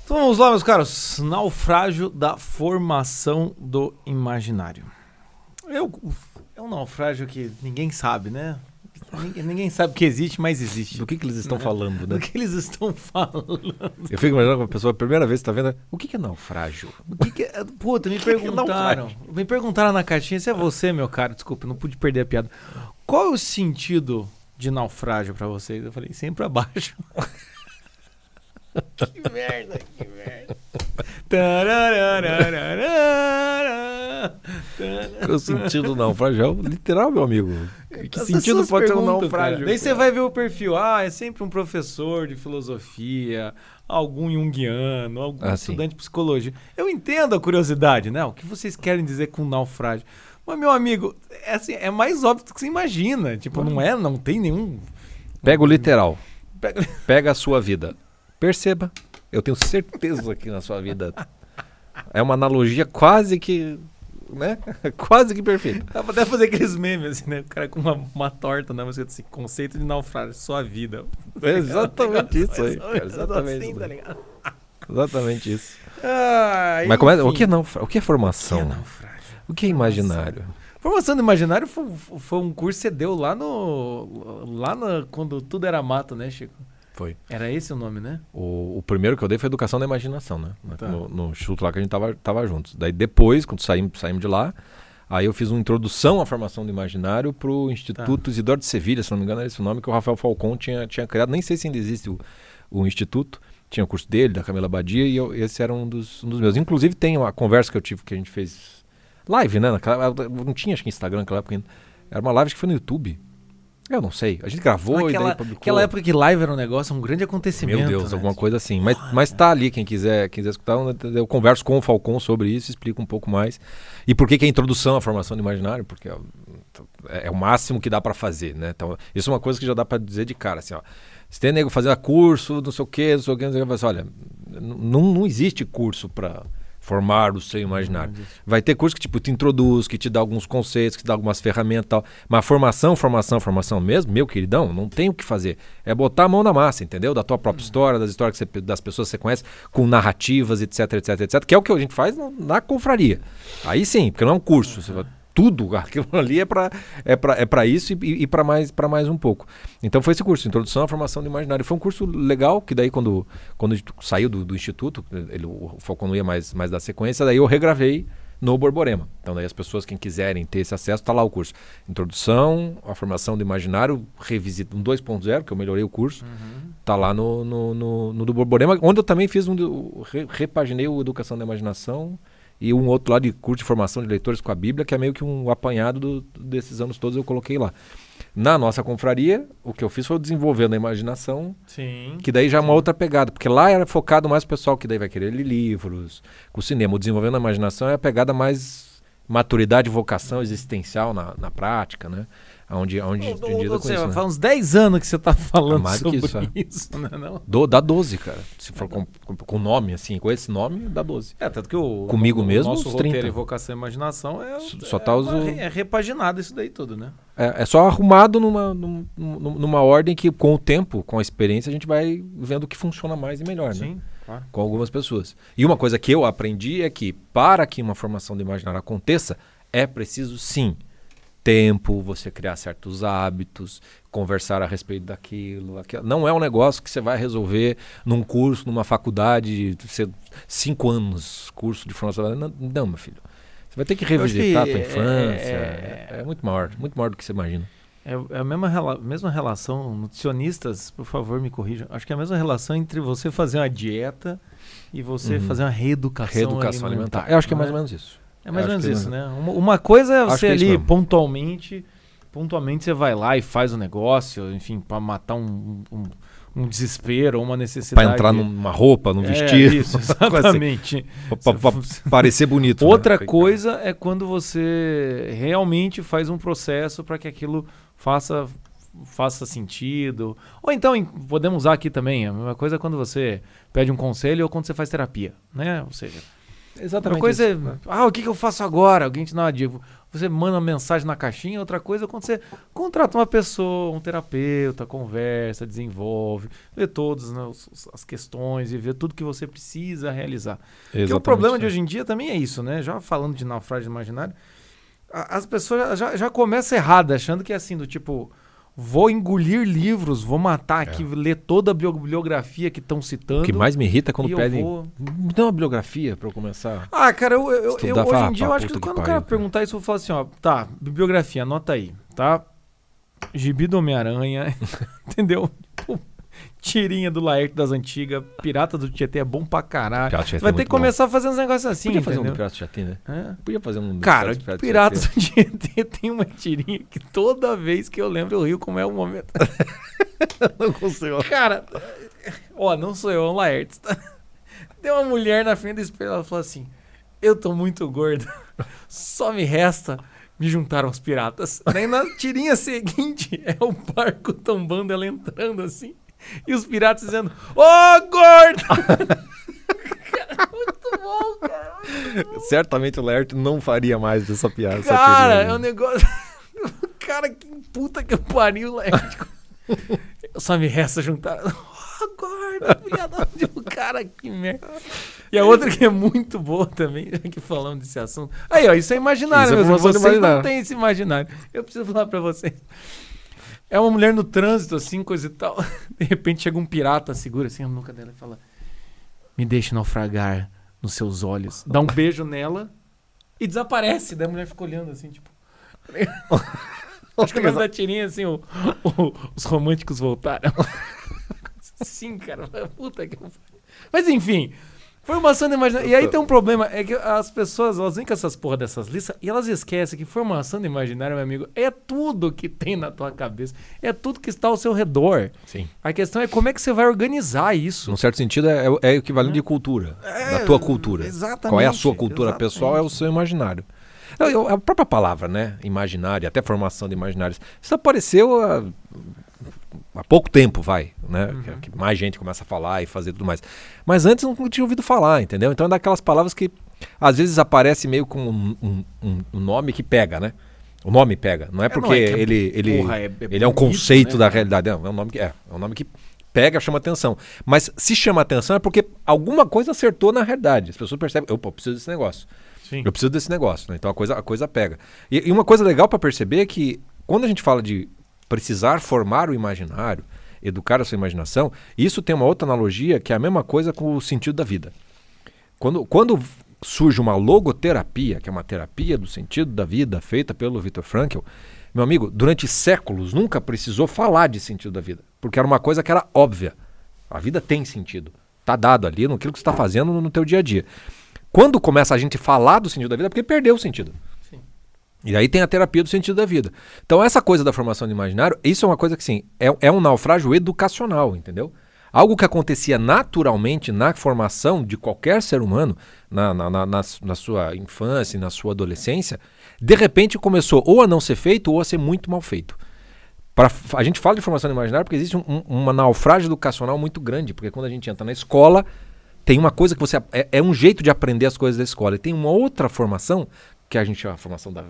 Então vamos lá, meus caros. Naufrágio da formação do imaginário. Eu, é um naufrágio que ninguém sabe, né? Ninguém, ninguém sabe que existe, mas existe. Do que, que eles estão falando, Do né? que eles estão falando. Eu fico imaginando uma pessoa, a primeira vez que tá vendo, o que, que é naufrágio? O que que é- Puta, me é perguntaram. Me perguntaram na caixinha, se é você, meu cara, desculpa, não pude perder a piada. Qual é o sentido de naufrágio pra vocês? Eu falei, sempre pra baixo. que merda, que merda. O sentido do naufrágio? É literal, meu amigo. Que As sentido pode ter um naufrágio? Daí você vai ver o perfil. Ah, é sempre um professor de filosofia, algum junguiano, algum Ah, sim. estudante de psicologia. Eu entendo a curiosidade, né? O que vocês querem dizer com naufrágio? Mas, meu amigo, é, assim, é mais óbvio do que você imagina. Tipo, não é, não tem nenhum. Pega o literal. Pega- Pega a sua vida. Perceba. Eu tenho certeza que na sua vida é uma analogia quase que. né? quase que perfeita. Dá pra até fazer aqueles memes, assim, né? O cara com uma, uma torta, né? Mas assim, conceito de naufrágio, sua vida. É exatamente isso aí, cara. Exatamente assim, isso tá? Exatamente isso. Ah, Mas como é, o que é, naufra- o que é O que formação? é naufrágio? O que é imaginário? Formação do Imaginário foi, foi um curso que você deu lá no. Lá no, quando tudo era mato, né, Chico? Foi. Era esse o nome, né? O, o primeiro que eu dei foi Educação da Imaginação, né? Tá. No, no instituto lá que a gente tava, tava juntos. Daí depois, quando saímos, saímos de lá, aí eu fiz uma introdução à formação do imaginário pro Instituto Isidoro de Sevilha, se não me engano era esse o nome, que o Rafael Falcon tinha, tinha criado. Nem sei se ainda existe o, o instituto. Tinha o curso dele, da Camila Badia, e eu- esse era um dos, um dos meus. Inclusive tem uma conversa que eu tive, que a gente fez live, né? Naquela, não tinha acho que Instagram naquela época ainda. Era uma live que foi no YouTube. Eu não sei. A gente gravou e Aquela, daí publicou. aquela época que live era um negócio, um grande acontecimento. Meu Deus, né? alguma coisa assim. Mas, mas tá ali, quem quiser, quiser escutar, eu converso com o Falcon sobre isso, explico um pouco mais. E por que, que a introdução à formação do imaginário? Porque é, é o máximo que dá pra fazer, né? Então, isso é uma coisa que já dá pra dizer de cara, assim, ó. Se tem nego fazendo curso, não sei o quê, não sei o quê, não sei o quê, assim, olha, não, não existe curso pra formar o seu imaginário. Vai ter curso que tipo te introduz, que te dá alguns conceitos, que te dá algumas ferramentas e tal. Mas formação, formação, formação mesmo, meu queridão, não tem o que fazer. É botar a mão na massa, entendeu? Da tua própria história, das histórias você- das pessoas que você conhece, com narrativas, etc, etc, etc. Que é o que a gente faz na confraria. Aí sim, porque não é um curso. Você vai- tudo, aquilo ali é para é pra, é pra isso e, e para mais, pra mais um pouco. Então foi esse curso, Introdução à Formação do Imaginário. Foi um curso legal, que daí quando, quando saiu do, do instituto, ele, o Falcão não ia mais, mais dar sequência, daí eu regravei no Borborema. Então daí as pessoas, quem quiserem ter esse acesso, tá lá o curso. Introdução à Formação do Imaginário, revisita um 2.0, que eu melhorei o curso, tá lá no, no, no, no do Borborema, onde eu também fiz um, re- repaginei o Educação da Imaginação, e um outro lá de curso de formação de leitores com a Bíblia, que é meio que um apanhado do- desses anos todos eu coloquei lá. Na nossa confraria, o que eu fiz foi desenvolvendo a imaginação, Sim. que daí já é uma outra pegada, porque lá era focado mais o pessoal que daí vai querer ler livros, com o cinema. O desenvolvendo a imaginação é a pegada mais maturidade, vocação existencial na, na prática, né? Onde, onde, Ô, ô, onde ô, você, Faz uns 10 anos que você tá falando Ah, mais sobre que isso, é. isso, né? Não? Do, dá 12, cara. Se for com, com, com nome, assim, com esse nome, dá 12. É, tanto que o, Comigo o mesmo, nosso roteiro 30. e vocação e imaginação é, só tá os- é, é repaginado isso daí tudo, né? É, é só arrumado numa, num- num- numa ordem que, com o tempo, com a experiência, a gente vai vendo o que funciona mais e melhor, né? Sim, claro. Com algumas pessoas. E uma coisa que eu aprendi é que, para que uma formação do imaginário aconteça, é preciso, sim, tempo, você criar certos hábitos, conversar a respeito daquilo. aquilo. Não é um negócio que você vai resolver num curso, numa faculdade, ser cinco anos, curso de formação. Não, não, meu filho. Você vai ter que acho que revisitar a tua é- infância. é- É, é muito maior, muito maior do que você imagina. É, é a mesma, rela- mesma relação, nutricionistas, por favor, me corrijam. Acho que é a mesma relação entre você fazer uma dieta e você Uhum. fazer uma reeducação, Reeducação alimentar. Eu acho que é mais ou menos isso. É mais ou menos isso, né? Uma, uma coisa é você é ali mesmo. pontualmente, pontualmente você vai lá e faz o negócio, enfim, pra matar um, um, um desespero ou uma necessidade. Pra entrar numa roupa, num É, vestir. Isso, assim. exatamente. Pra- pra parecer bonito. né? Outra Fica- coisa é quando você realmente faz um processo para que aquilo faça faça sentido. Ou então em- podemos usar aqui também, a mesma coisa é quando você pede um conselho ou quando você faz terapia, né? Ou seja, Exatamente. Uma coisa é, ah, o que, que eu faço agora? Alguém te dá uma dica. Você manda uma mensagem na caixinha, outra coisa é quando você contrata uma pessoa, um terapeuta, conversa, desenvolve, vê todas né, as questões e vê tudo que você precisa realizar. Porque o Exatamente problema de isso. hoje em dia também é isso, né? Já falando de naufrágio imaginário, as pessoas já, já começam errado, achando que é assim, do tipo, vou engolir livros, vou matar aqui, ler toda a bibliografia que estão citando. É. O que mais me irrita é quando pedem. vou- Me dá uma bibliografia pra eu começar. Ah, cara, eu, eu- eu- hoje em dia eu acho que que quando o cara perguntar isso, eu vou falar assim, ó, tá, bibliografia, anota aí, tá? Gibi do Homem-Aranha, entendeu? Pô, Tirinha do Laerte das antigas, Pirata do Tietê é bom pra caralho. Pirata Você vai é ter que começar a fazer uns negócios assim, Podia fazer um do entendeu? Pirata do Tietê, né? É. Podia fazer um do Cara, do Pirata do Piratas Tietê. do Tietê tem uma tirinha que toda vez que eu lembro eu rio como é o momento. Não consigo. Cara, ó, não sou eu, é um Laertes. Tá? Tem uma mulher na frente do espelho, ela falou assim: Eu tô muito gorda, só me resta me juntar aos piratas. Daí na tirinha seguinte é o barco tombando, ela entrando assim, e os piratas dizendo: Ô gordo! Cara, muito bom, cara. Certamente o Laerte não faria mais dessa piada. Cara, é um negócio. Cara, que puta que pariu, Laerte. Só me resta juntar. Agora, filha da o cara, que merda. E a outra que é muito boa também, já que falamos desse assunto. Aí, ó, isso é imaginário, Isso é Vocês não têm esse imaginário. Eu preciso falar pra vocês. É uma mulher no trânsito, assim, coisa e tal. De repente chega um pirata, segura assim a nuca dela e fala: Me deixe naufragar nos seus olhos. Dá um beijo nela e desaparece. Daí a mulher fica olhando assim, tipo. Acho que da tirinha assim, o- o- os românticos voltaram. Sim, cara. Puta que. Mas enfim. Formação de imaginação. E aí tem um problema, é que as pessoas, elas vêm com essas porra dessas listas e elas esquecem que formação de imaginário, meu amigo, é tudo que tem na tua cabeça. É tudo que está ao seu redor. Sim. A questão é como é que você vai organizar isso. Num certo sentido, é, é o equivalente de cultura. da tua cultura. É, exatamente, Qual é a sua cultura exatamente. pessoal? É o seu imaginário. Eu- eu- a própria palavra, né? Imaginário, até formação de imaginários. Isso apareceu há, há pouco tempo, vai, né? Uhum. Que, que mais gente começa a falar e fazer tudo mais. Mas antes não tinha ouvido falar, entendeu? Então é daquelas palavras que às vezes aparece meio como um, um- um- um nome que pega, né? O nome pega. Não é É, porque não, é é- ele, ele, porra, é- é ele é um conceito né, da realidade. Não, é um nome que é. É um nome que pega, chama atenção. Mas se chama atenção é porque alguma coisa acertou na realidade. As pessoas percebem, opa, eu preciso desse negócio. Sim. Eu preciso desse negócio, né? Então a coisa, a coisa pega. E, e uma coisa legal para perceber é que quando a gente fala de precisar formar o imaginário, educar a sua imaginação, isso tem uma outra analogia que é a mesma coisa com o sentido da vida. Quando, quando surge uma logoterapia, que é uma terapia do sentido da vida feita pelo Viktor Frankl, meu amigo, durante séculos nunca precisou falar de sentido da vida, porque era uma coisa que era óbvia. A vida tem sentido. Está dado ali naquilo que você está fazendo no, teu dia a dia. Quando começa a gente falar do sentido da vida, é porque perdeu o sentido. E aí tem a terapia do sentido da vida. Então, essa coisa da formação do imaginário, isso é uma coisa que, sim, é, é um naufrágio educacional, entendeu? Algo que acontecia naturalmente na formação de qualquer ser humano, na, na, na, na, sua infância na sua adolescência, de repente começou ou a não ser feito ou a ser muito mal feito. Pra, a gente fala de formação do imaginário porque existe um, um, uma naufrágio educacional muito grande, porque quando a gente entra na escola, tem uma coisa que você. É, é um jeito de aprender as coisas da escola. E tem uma outra formação, que a gente chama a formação da,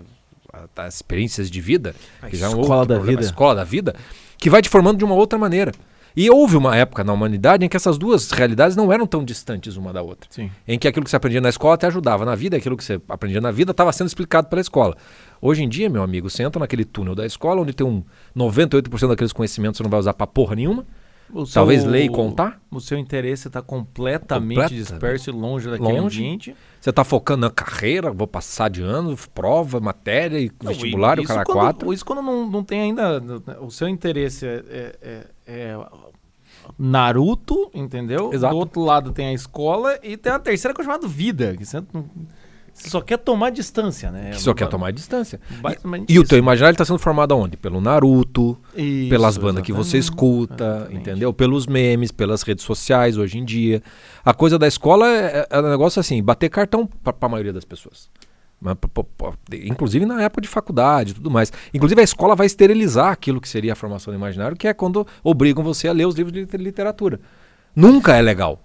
a- das experiências de vida, A que já é um escola da problema, vida. A escola da vida, que vai te formando de uma outra maneira. E houve uma época na humanidade em que essas duas realidades não eram tão distantes uma da outra. Sim. Em que aquilo que você aprendia na escola te ajudava na vida, aquilo que você aprendia na vida estava sendo explicado pela escola. Hoje em dia, meu amigo, você entra naquele túnel da escola onde tem um 98% daqueles conhecimentos você não vai usar pra porra nenhuma. O Talvez seu- ler e contar. O seu interesse está completamente Completamente. disperso e longe daquele Longe. ambiente. Você está focando na carreira, vou passar de ano, prova, matéria, e Não, vestibular, e o cara quando- quatro. Isso quando não, não tem ainda. O seu interesse é, é- é- é Naruto, entendeu? Exato. Do outro lado tem a escola e tem a terceira que é chamada vida. Que você, não- só quer tomar distância, né? Que só quer tomar distância. Basicamente E o teu imaginário está sendo formado aonde? Pelo Naruto, Isso, pelas bandas que você escuta, exatamente. entendeu? Pelos memes, pelas redes sociais hoje em dia. A coisa da escola é, é um negócio assim, bater cartão para a maioria das pessoas. Inclusive na época de faculdade e tudo mais. Inclusive a escola vai esterilizar aquilo que seria a formação do imaginário, que é quando obrigam você a ler os livros de liter- literatura. Nunca é legal.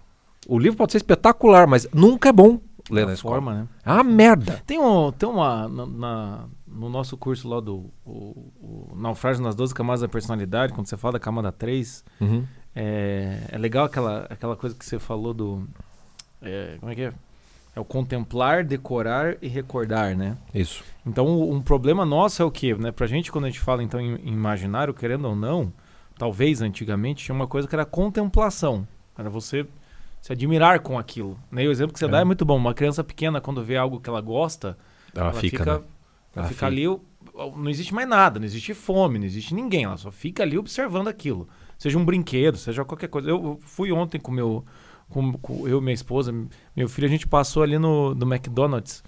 O livro pode ser espetacular, mas nunca é bom. Ler Da na escola. forma, né? É uma merda. Tem, um, tem uma. na- na- no nosso curso lá do o, o Naufrágio nas 12 Camadas da Personalidade, quando você fala da camada 3, Uhum. é, é legal aquela, aquela coisa que você falou do. é, como é que é? É o contemplar, decorar e recordar, né? Isso. Então, um problema nosso é o quê? Né? Pra gente, quando a gente fala então em, em imaginário, querendo ou não, talvez antigamente tinha uma coisa que era contemplação. Era você se admirar com aquilo. Né? E o exemplo que você É. dá é muito bom. Uma criança pequena, quando vê algo que ela gosta, Ela, ela fica, fica, né? ela fica ali. Não existe mais nada, não existe fome, não existe ninguém. Ela só fica ali observando aquilo. Seja um brinquedo, seja qualquer coisa. Eu fui ontem com meu. Com, com eu e minha esposa, meu filho, a gente passou ali no, no McDonald's.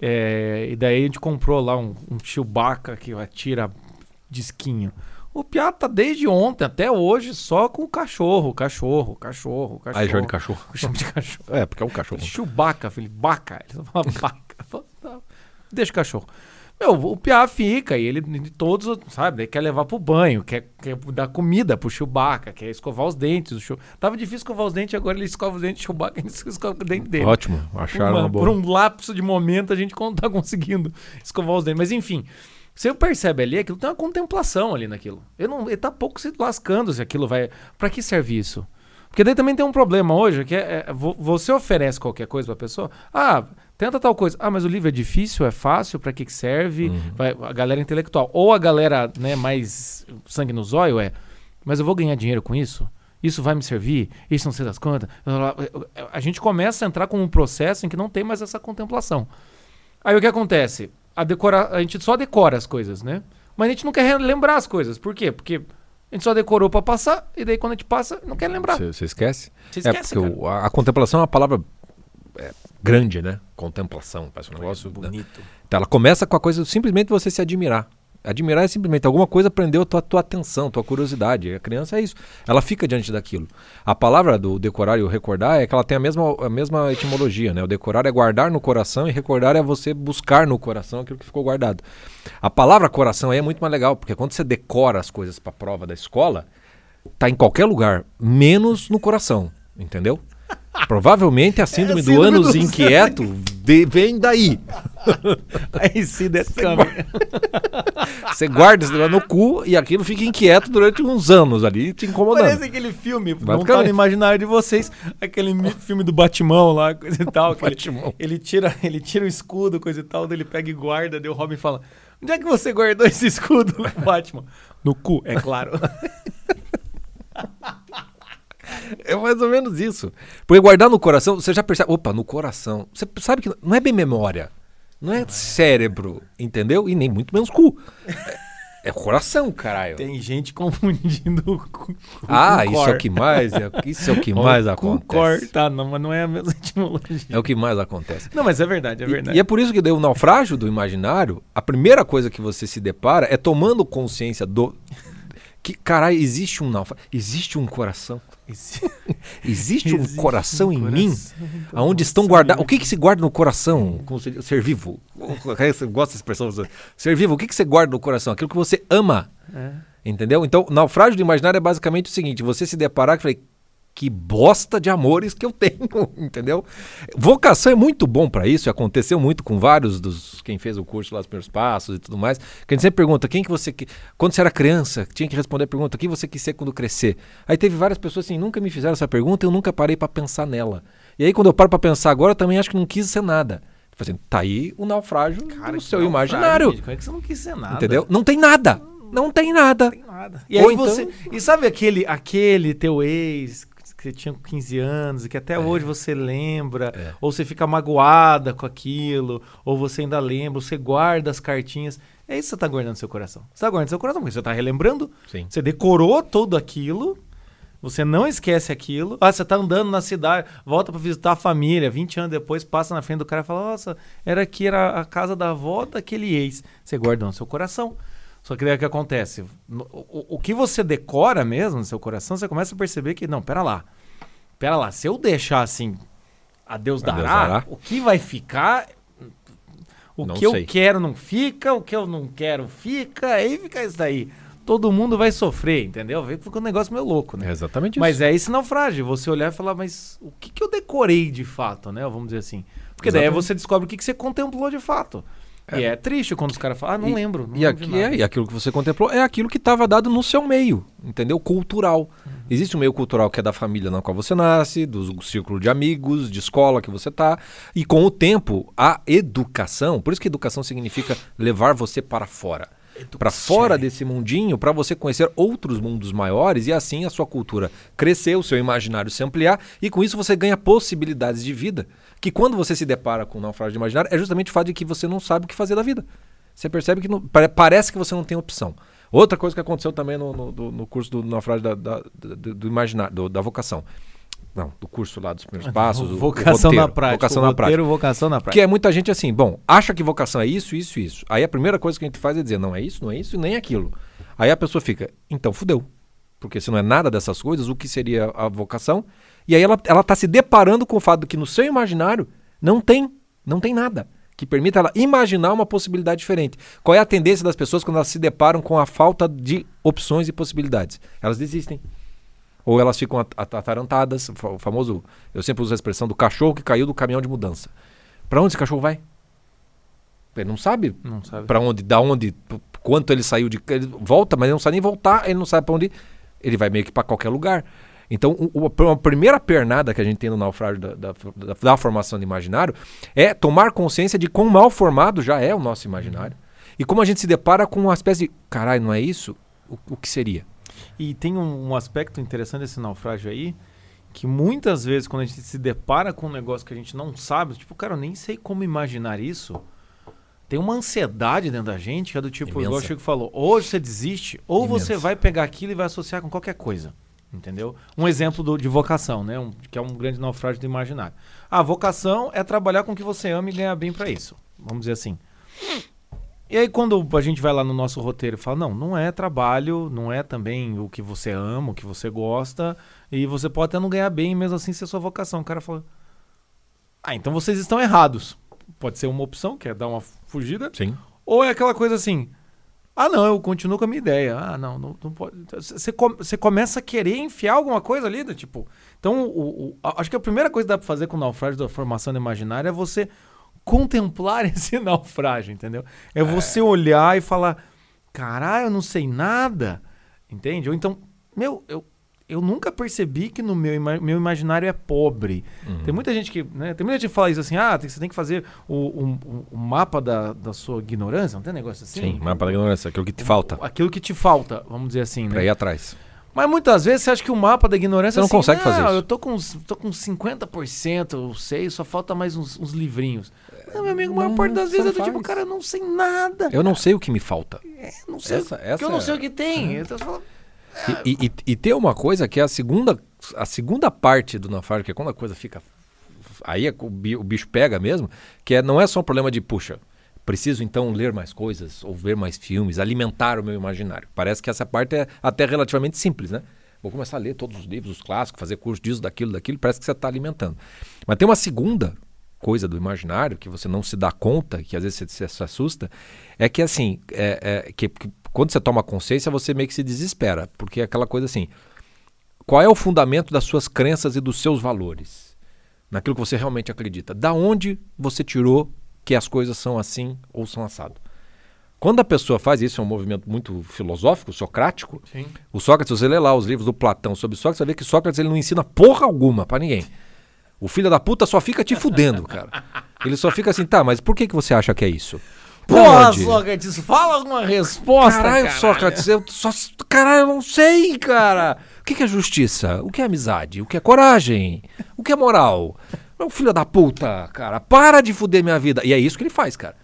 é, e daí a gente comprou lá um, um Chewbacca que atira disquinho. O Piá tá desde ontem até hoje só com o cachorro, cachorro, cachorro, cachorro. Aí chama de cachorro. Chama de cachorro. É, porque é um cachorro. Chewbacca, filho, baca. Ele fala baca. Fala, "Tá, Deixa o cachorro. Meu, o Piá fica e ele, todos, sabe, ele quer levar pro banho, quer, quer dar comida pro Chewbacca, quer escovar os dentes. O Chew... Tava difícil escovar os dentes, agora ele escova os dentes do Chewbacca, ele escova o dente dele. Ótimo. Acharam uma- uma boa. por um lapso de momento a gente não tá conseguindo escovar os dentes. Mas enfim, você percebe ali, aquilo tem uma contemplação ali naquilo. Ele, não, ele tá pouco se lascando se aquilo vai. Pra que serve isso? Porque daí também tem um problema hoje, que é, é, vo- você oferece qualquer coisa pra pessoa. Ah, tenta tal coisa. Ah, mas o livro é difícil, é fácil, pra que que serve? Uhum. Vai- a galera intelectual. Ou a galera né, mais sangue no zóio é, mas eu vou ganhar dinheiro com isso? Isso vai me servir? Isso não sei das quantas? A gente começa a entrar com um processo em que não tem mais essa contemplação. Aí o que acontece? A, decora... a gente só decora as coisas, né? Mas a gente não quer lembrar as coisas. Por quê? Porque a gente só decorou pra passar, e daí quando a gente passa, não quer lembrar. Você você esquece? Você É, esquece, porque cara. o- a, a contemplação é uma palavra é, grande, né? Contemplação. Parece um negócio. né? bonito. Então, ela começa com a coisa simplesmente você se admirar. Admirar é simplesmente alguma coisa prendeu a tua, tua atenção, tua curiosidade. A criança é isso. Ela fica diante daquilo. A palavra do decorar e o recordar é que ela tem a mesma, a mesma etimologia, né? O decorar é guardar no coração e recordar é você buscar no coração aquilo que ficou guardado. A palavra coração aí é muito mais legal, porque quando você decora as coisas para a prova da escola, tá em qualquer lugar, menos no coração, entendeu? Provavelmente a síndrome, É síndrome do ânus do- inquieto de- vem daí. Aí sim, desse câmera. Você guarda isso lá no cu e aquilo fica inquieto durante uns anos ali, te incomodando. Parece aquele filme, não tá no imaginário de vocês, aquele filme do Batimão lá, coisa e tal. que ele-. Ele, tira, ele tira o escudo, coisa e tal, daí ele pega e guarda, daí o Robin fala: Onde é que você guardou esse escudo, Batman? No cu, é claro. É mais ou menos isso. Porque guardar no coração, você já percebe. Opa, no coração. Você sabe que não é bem memória. Não é cérebro, entendeu? E nem muito menos cu. É, é coração, caralho. Tem gente confundindo o cu. ah, com isso é o que mais, é, isso é o que mais Com acontece. cor, tá, não, mas não é a mesma etimologia. É o que mais acontece. Não, mas é verdade, é E- verdade. E, é por isso que daí o naufrágio do imaginário, a primeira coisa que você se depara é tomando consciência do. Que, caralho, existe um naufrágio. Existe um coração. Esse- Existe um Existe coração um em mim? coração, então, Aonde estão guardados. O que, que se guarda no coração? Como se- ser vivo. Você gosta dessa expressão? Ser vivo. O que, que você guarda no coração? Aquilo que você ama. É. Entendeu? Então, naufrágio do imaginário é basicamente o seguinte: você se deparar e falei, que bosta de amores que eu tenho, entendeu? Vocação é muito bom pra isso, aconteceu muito com vários dos quem fez o curso lá dos primeiros passos e tudo mais. Que a gente sempre pergunta, quem que você que- quando você era criança, tinha que responder a pergunta, quem você quis ser quando crescer? Aí teve várias pessoas assim, nunca me fizeram essa pergunta, eu nunca parei pra pensar nela. E aí quando eu paro pra pensar agora, eu também acho que não quis ser nada. Tipo assim, tá aí o naufrágio Cara, do seu imaginário, gente, Como é que você não quis ser nada? entendeu? Não tem nada. Não tem nada. tem nada. E Ou aí então- você. E sabe aquele, aquele teu ex que você tinha com 15 anos e que até hoje você lembra, É. ou você fica magoada com aquilo, ou você ainda lembra, você guarda as cartinhas. É isso que você tá guardando no seu coração. Você tá guardando no seu coração, porque você tá relembrando, Sim. você decorou tudo aquilo. Você não esquece aquilo. Ah, você tá andando na cidade, volta pra visitar a família, 20 anos depois passa na frente do cara e fala: "Nossa, era aqui era a casa da avó daquele ex". Você guarda no seu coração. Só que daí o que acontece? O, o que você decora mesmo no seu coração, você começa a perceber que, não, pera lá. Pera lá, se eu deixar assim, a Deus A dará, Deus dará. o que vai ficar. O Não que eu sei. quero não fica, o que eu não quero fica, aí fica isso daí. Todo mundo vai sofrer, entendeu? Fica um negócio meio louco, né? É exatamente isso. Mas é esse naufrágio, você olhar e falar, mas o que, que eu decorei de fato, né? Vamos dizer assim. Porque daí Exatamente. você descobre o que, que você contemplou de fato. E é triste quando os caras falam, ah, não E- lembro. Não E, lembro aqui, é, e aquilo que você contemplou é aquilo que estava dado no seu meio, entendeu? Cultural. Uhum. Existe um meio cultural que é da família na qual você nasce, do, círculo de amigos, de escola que você tá. E com o tempo, a educação, por isso que educação significa levar você para fora. Para fora desse mundinho, para você conhecer outros mundos maiores e assim a sua cultura crescer, o seu imaginário se ampliar e com isso você ganha possibilidades de vida. Que quando você se depara com o naufrágio de imaginário é justamente o fato de que você não sabe o que fazer da vida. Você percebe que não- pare- parece que você não tem opção. Outra coisa que aconteceu também no, no- no curso do naufrágio da, da- do, do imaginário, do- da vocação. Não, do curso lá dos primeiros passos. o- o vocação na roteiro, prática. Vocação na prática. roteiro, vocação na prática. Que é muita gente assim, bom, acha que vocação é isso, isso, isso. Aí a primeira coisa que a gente faz é dizer, não é isso, não é isso, nem aquilo. Aí a pessoa fica, então fudeu. Porque se não é nada dessas coisas, o que seria a vocação? E aí ela, ela tá se deparando com o fato de que no seu imaginário não tem, não tem nada que permita ela imaginar uma possibilidade diferente. Qual é a tendência das pessoas quando elas se deparam com a falta de opções e possibilidades? Elas desistem. Ou elas ficam at- at- atarantadas, o fa- o famoso, eu sempre uso a expressão do cachorro que caiu do caminhão de mudança. Para onde esse cachorro vai? Ele não sabe Não sabe. para onde, da onde, quanto ele saiu de, ele volta, mas ele não sabe nem voltar, ele não sabe para onde, ele vai meio que para qualquer lugar. Então, o- o- a primeira pernada que a gente tem no naufrágio da, da, da- da formação do imaginário é tomar consciência de quão mal formado já é o nosso imaginário e como a gente se depara com uma espécie de, caralho, não é isso? O, o que seria? E tem um, um aspecto interessante desse naufrágio aí, que muitas vezes quando a gente se depara com um negócio que a gente não sabe, tipo, cara, eu nem sei como imaginar isso. Tem uma ansiedade dentro da gente que é do tipo, igual o Imensa. Chico falou, ou você desiste, ou você Imensa. vai pegar aquilo e vai associar com qualquer coisa. Entendeu? Um exemplo do- de vocação, né? Um- que é um grande naufrágio do imaginário. A vocação é trabalhar com o que você ama e ganhar bem pra isso. Vamos dizer assim. E aí quando a gente vai lá no nosso roteiro e fala, não, não é trabalho, não é também o que você ama, o que você gosta, e você pode até não ganhar bem, mesmo assim ser sua vocação. O cara fala, ah, então vocês estão errados. Pode ser uma opção, que é dar uma fugida, Sim. ou é aquela coisa assim, ah não, eu continuo com a minha ideia. Ah, não, não, não pode. Você come- começa a querer enfiar alguma coisa ali, né? tipo. Então, o, o- acho que a primeira coisa que dá pra fazer com o naufrágio da formação imaginária é você contemplar esse naufrágio, entendeu? É você olhar e falar, caralho, eu não sei nada, entende? Ou então, meu, eu, eu nunca percebi que no meu, ima- meu imaginário é pobre. Uhum. Tem muita gente que, né, tem muita gente que fala isso assim, ah, tem- você tem que fazer o, um- um- o mapa da, da sua ignorância, não tem negócio assim? Sim, mapa da ignorância, aquilo que te falta Aquilo que te falta, vamos dizer assim, para né? ir atrás. Mas muitas vezes você acha que o mapa da ignorância Você não assim, consegue fazer isso." eu tô com, tô com 50%, eu sei, só falta mais uns, uns livrinhos. Não, meu amigo, a maior não, parte das vezes não eu tô tipo, faz. cara, eu não sei nada. Eu não sei o que me falta. não sei, essa- porque essa eu não é- sei o que tem. Você fala, E, e, e- tem uma coisa que é a segunda, a segunda parte do naufrágio, que é quando a coisa fica. Aí é o bicho pega mesmo, que é, não é só um problema de, puxa, preciso então ler mais coisas, ou ver mais filmes, alimentar o meu imaginário. Parece que essa parte é até relativamente simples, né? Vou começar a ler todos os livros, os clássicos, fazer curso disso, daquilo, daquilo, parece que você está alimentando. Mas tem uma segunda coisa do imaginário que você não se dá conta, que às vezes você, se assusta, é que assim, é, é, que, que quando você toma consciência, você meio que se desespera, porque é aquela coisa assim, qual é o fundamento das suas crenças e dos seus valores? Naquilo que você realmente acredita. Da onde você tirou que as coisas são assim ou são assado? Quando a pessoa faz isso, é um movimento muito filosófico, socrático. Sim. O Sócrates, você ler lá os livros do Platão sobre Sócrates, você vai ver que Sócrates ele não ensina porra alguma pra ninguém. O filho da puta só fica te fudendo, cara. Ele só fica assim, tá, mas por que, que você acha que é isso? Porra, onde? Sócrates, fala alguma resposta, Caralho, caralho. Sócrates, eu só. Caralho, eu não sei, cara. O que é justiça? O que é amizade? O que é coragem? O que é moral? Meu filho da puta, cara, para de fuder minha vida. E é isso que ele faz, cara.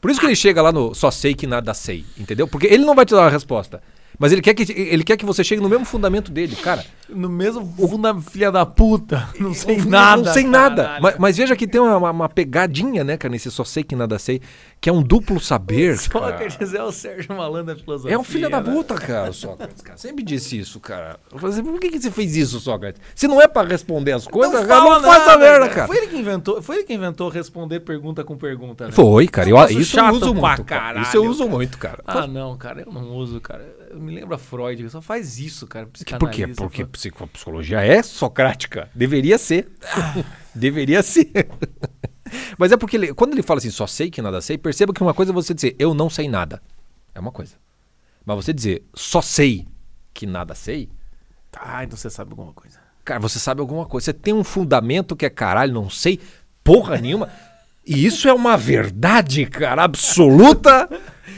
Por isso que ele chega lá no só sei que nada sei, entendeu? Porque ele não vai te dar uma resposta. Mas ele quer que, ele quer que você chegue no mesmo fundamento dele, cara. No mesmo funda filha da puta, não sei Não- nada. Não sei nada. Mas, mas veja que tem uma, uma- pegadinha, né, cara, nesse só sei que nada sei, que é um duplo saber, cara. Sócrates é o Sérgio Malandro da filosofia. É um filho da né? puta, cara, o Sócrates, cara. Sempre disse isso, cara. Eu falei assim, por que, que você fez isso, Sócrates? Se não é pra responder as coisas, não, cara, não faz a merda, cara. Foi ele que inventou, foi ele que inventou responder pergunta com pergunta, né? Foi, cara. Eu, isso eu uso pra muito, cara. caralho, Isso eu uso cara. muito, cara. Ah, não, cara, eu não uso, cara. Me lembra Freud, só faz isso, cara. Por quê? Porque psico- psicologia é socrática. Deveria ser. Deveria ser. Mas é porque ele- quando ele fala assim, só sei que nada sei, perceba que uma coisa é você dizer, eu não sei nada. É uma coisa. Mas você dizer, só sei que nada sei, Ah, então você sabe alguma coisa. cara, você sabe alguma coisa. Você tem um fundamento que é caralho, não sei porra nenhuma. E isso é uma verdade, cara, absoluta.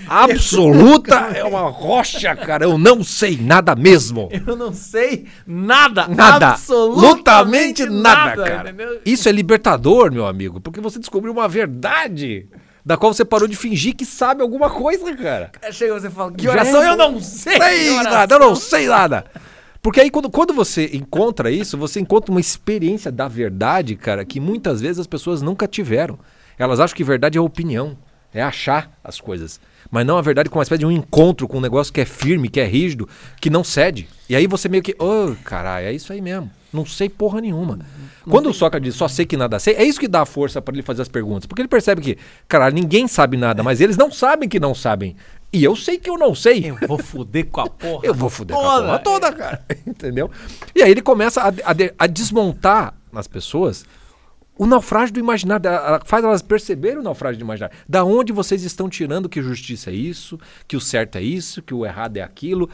Absoluta. É uma rocha, cara. Eu não sei nada mesmo. Eu não sei nada. Nada. Absolutamente Absolutamente nada, cara. entendeu? Isso é libertador, meu amigo, porque você descobriu uma verdade da qual você parou de fingir que sabe alguma coisa, cara. Aí Chega você fala, que oração é- eu não sei. sei nada, eu não sei nada. Porque aí, quando, quando você encontra isso, você encontra uma experiência da verdade, cara, que muitas vezes as pessoas nunca tiveram. Elas acham que verdade é opinião, é achar as coisas. Mas não a verdade com uma espécie de um encontro com um negócio que é firme, que é rígido, que não cede. E aí você meio que, ô, caralho, é isso aí mesmo. Não sei porra nenhuma. Quando o Sócrates diz só sei que nada sei, é isso que dá força para ele fazer as perguntas. Porque ele percebe que, caralho, ninguém sabe nada, mas eles não sabem que não sabem. E eu sei que eu não sei. Eu vou foder com a porra. Eu vou fuder com a toda. porra toda, cara. Entendeu? E aí ele começa a, a a desmontar nas pessoas o naufrágio do imaginário. Faz elas perceberem o naufrágio do imaginário. Da onde vocês estão tirando que justiça é isso, que o certo é isso, que o errado é aquilo.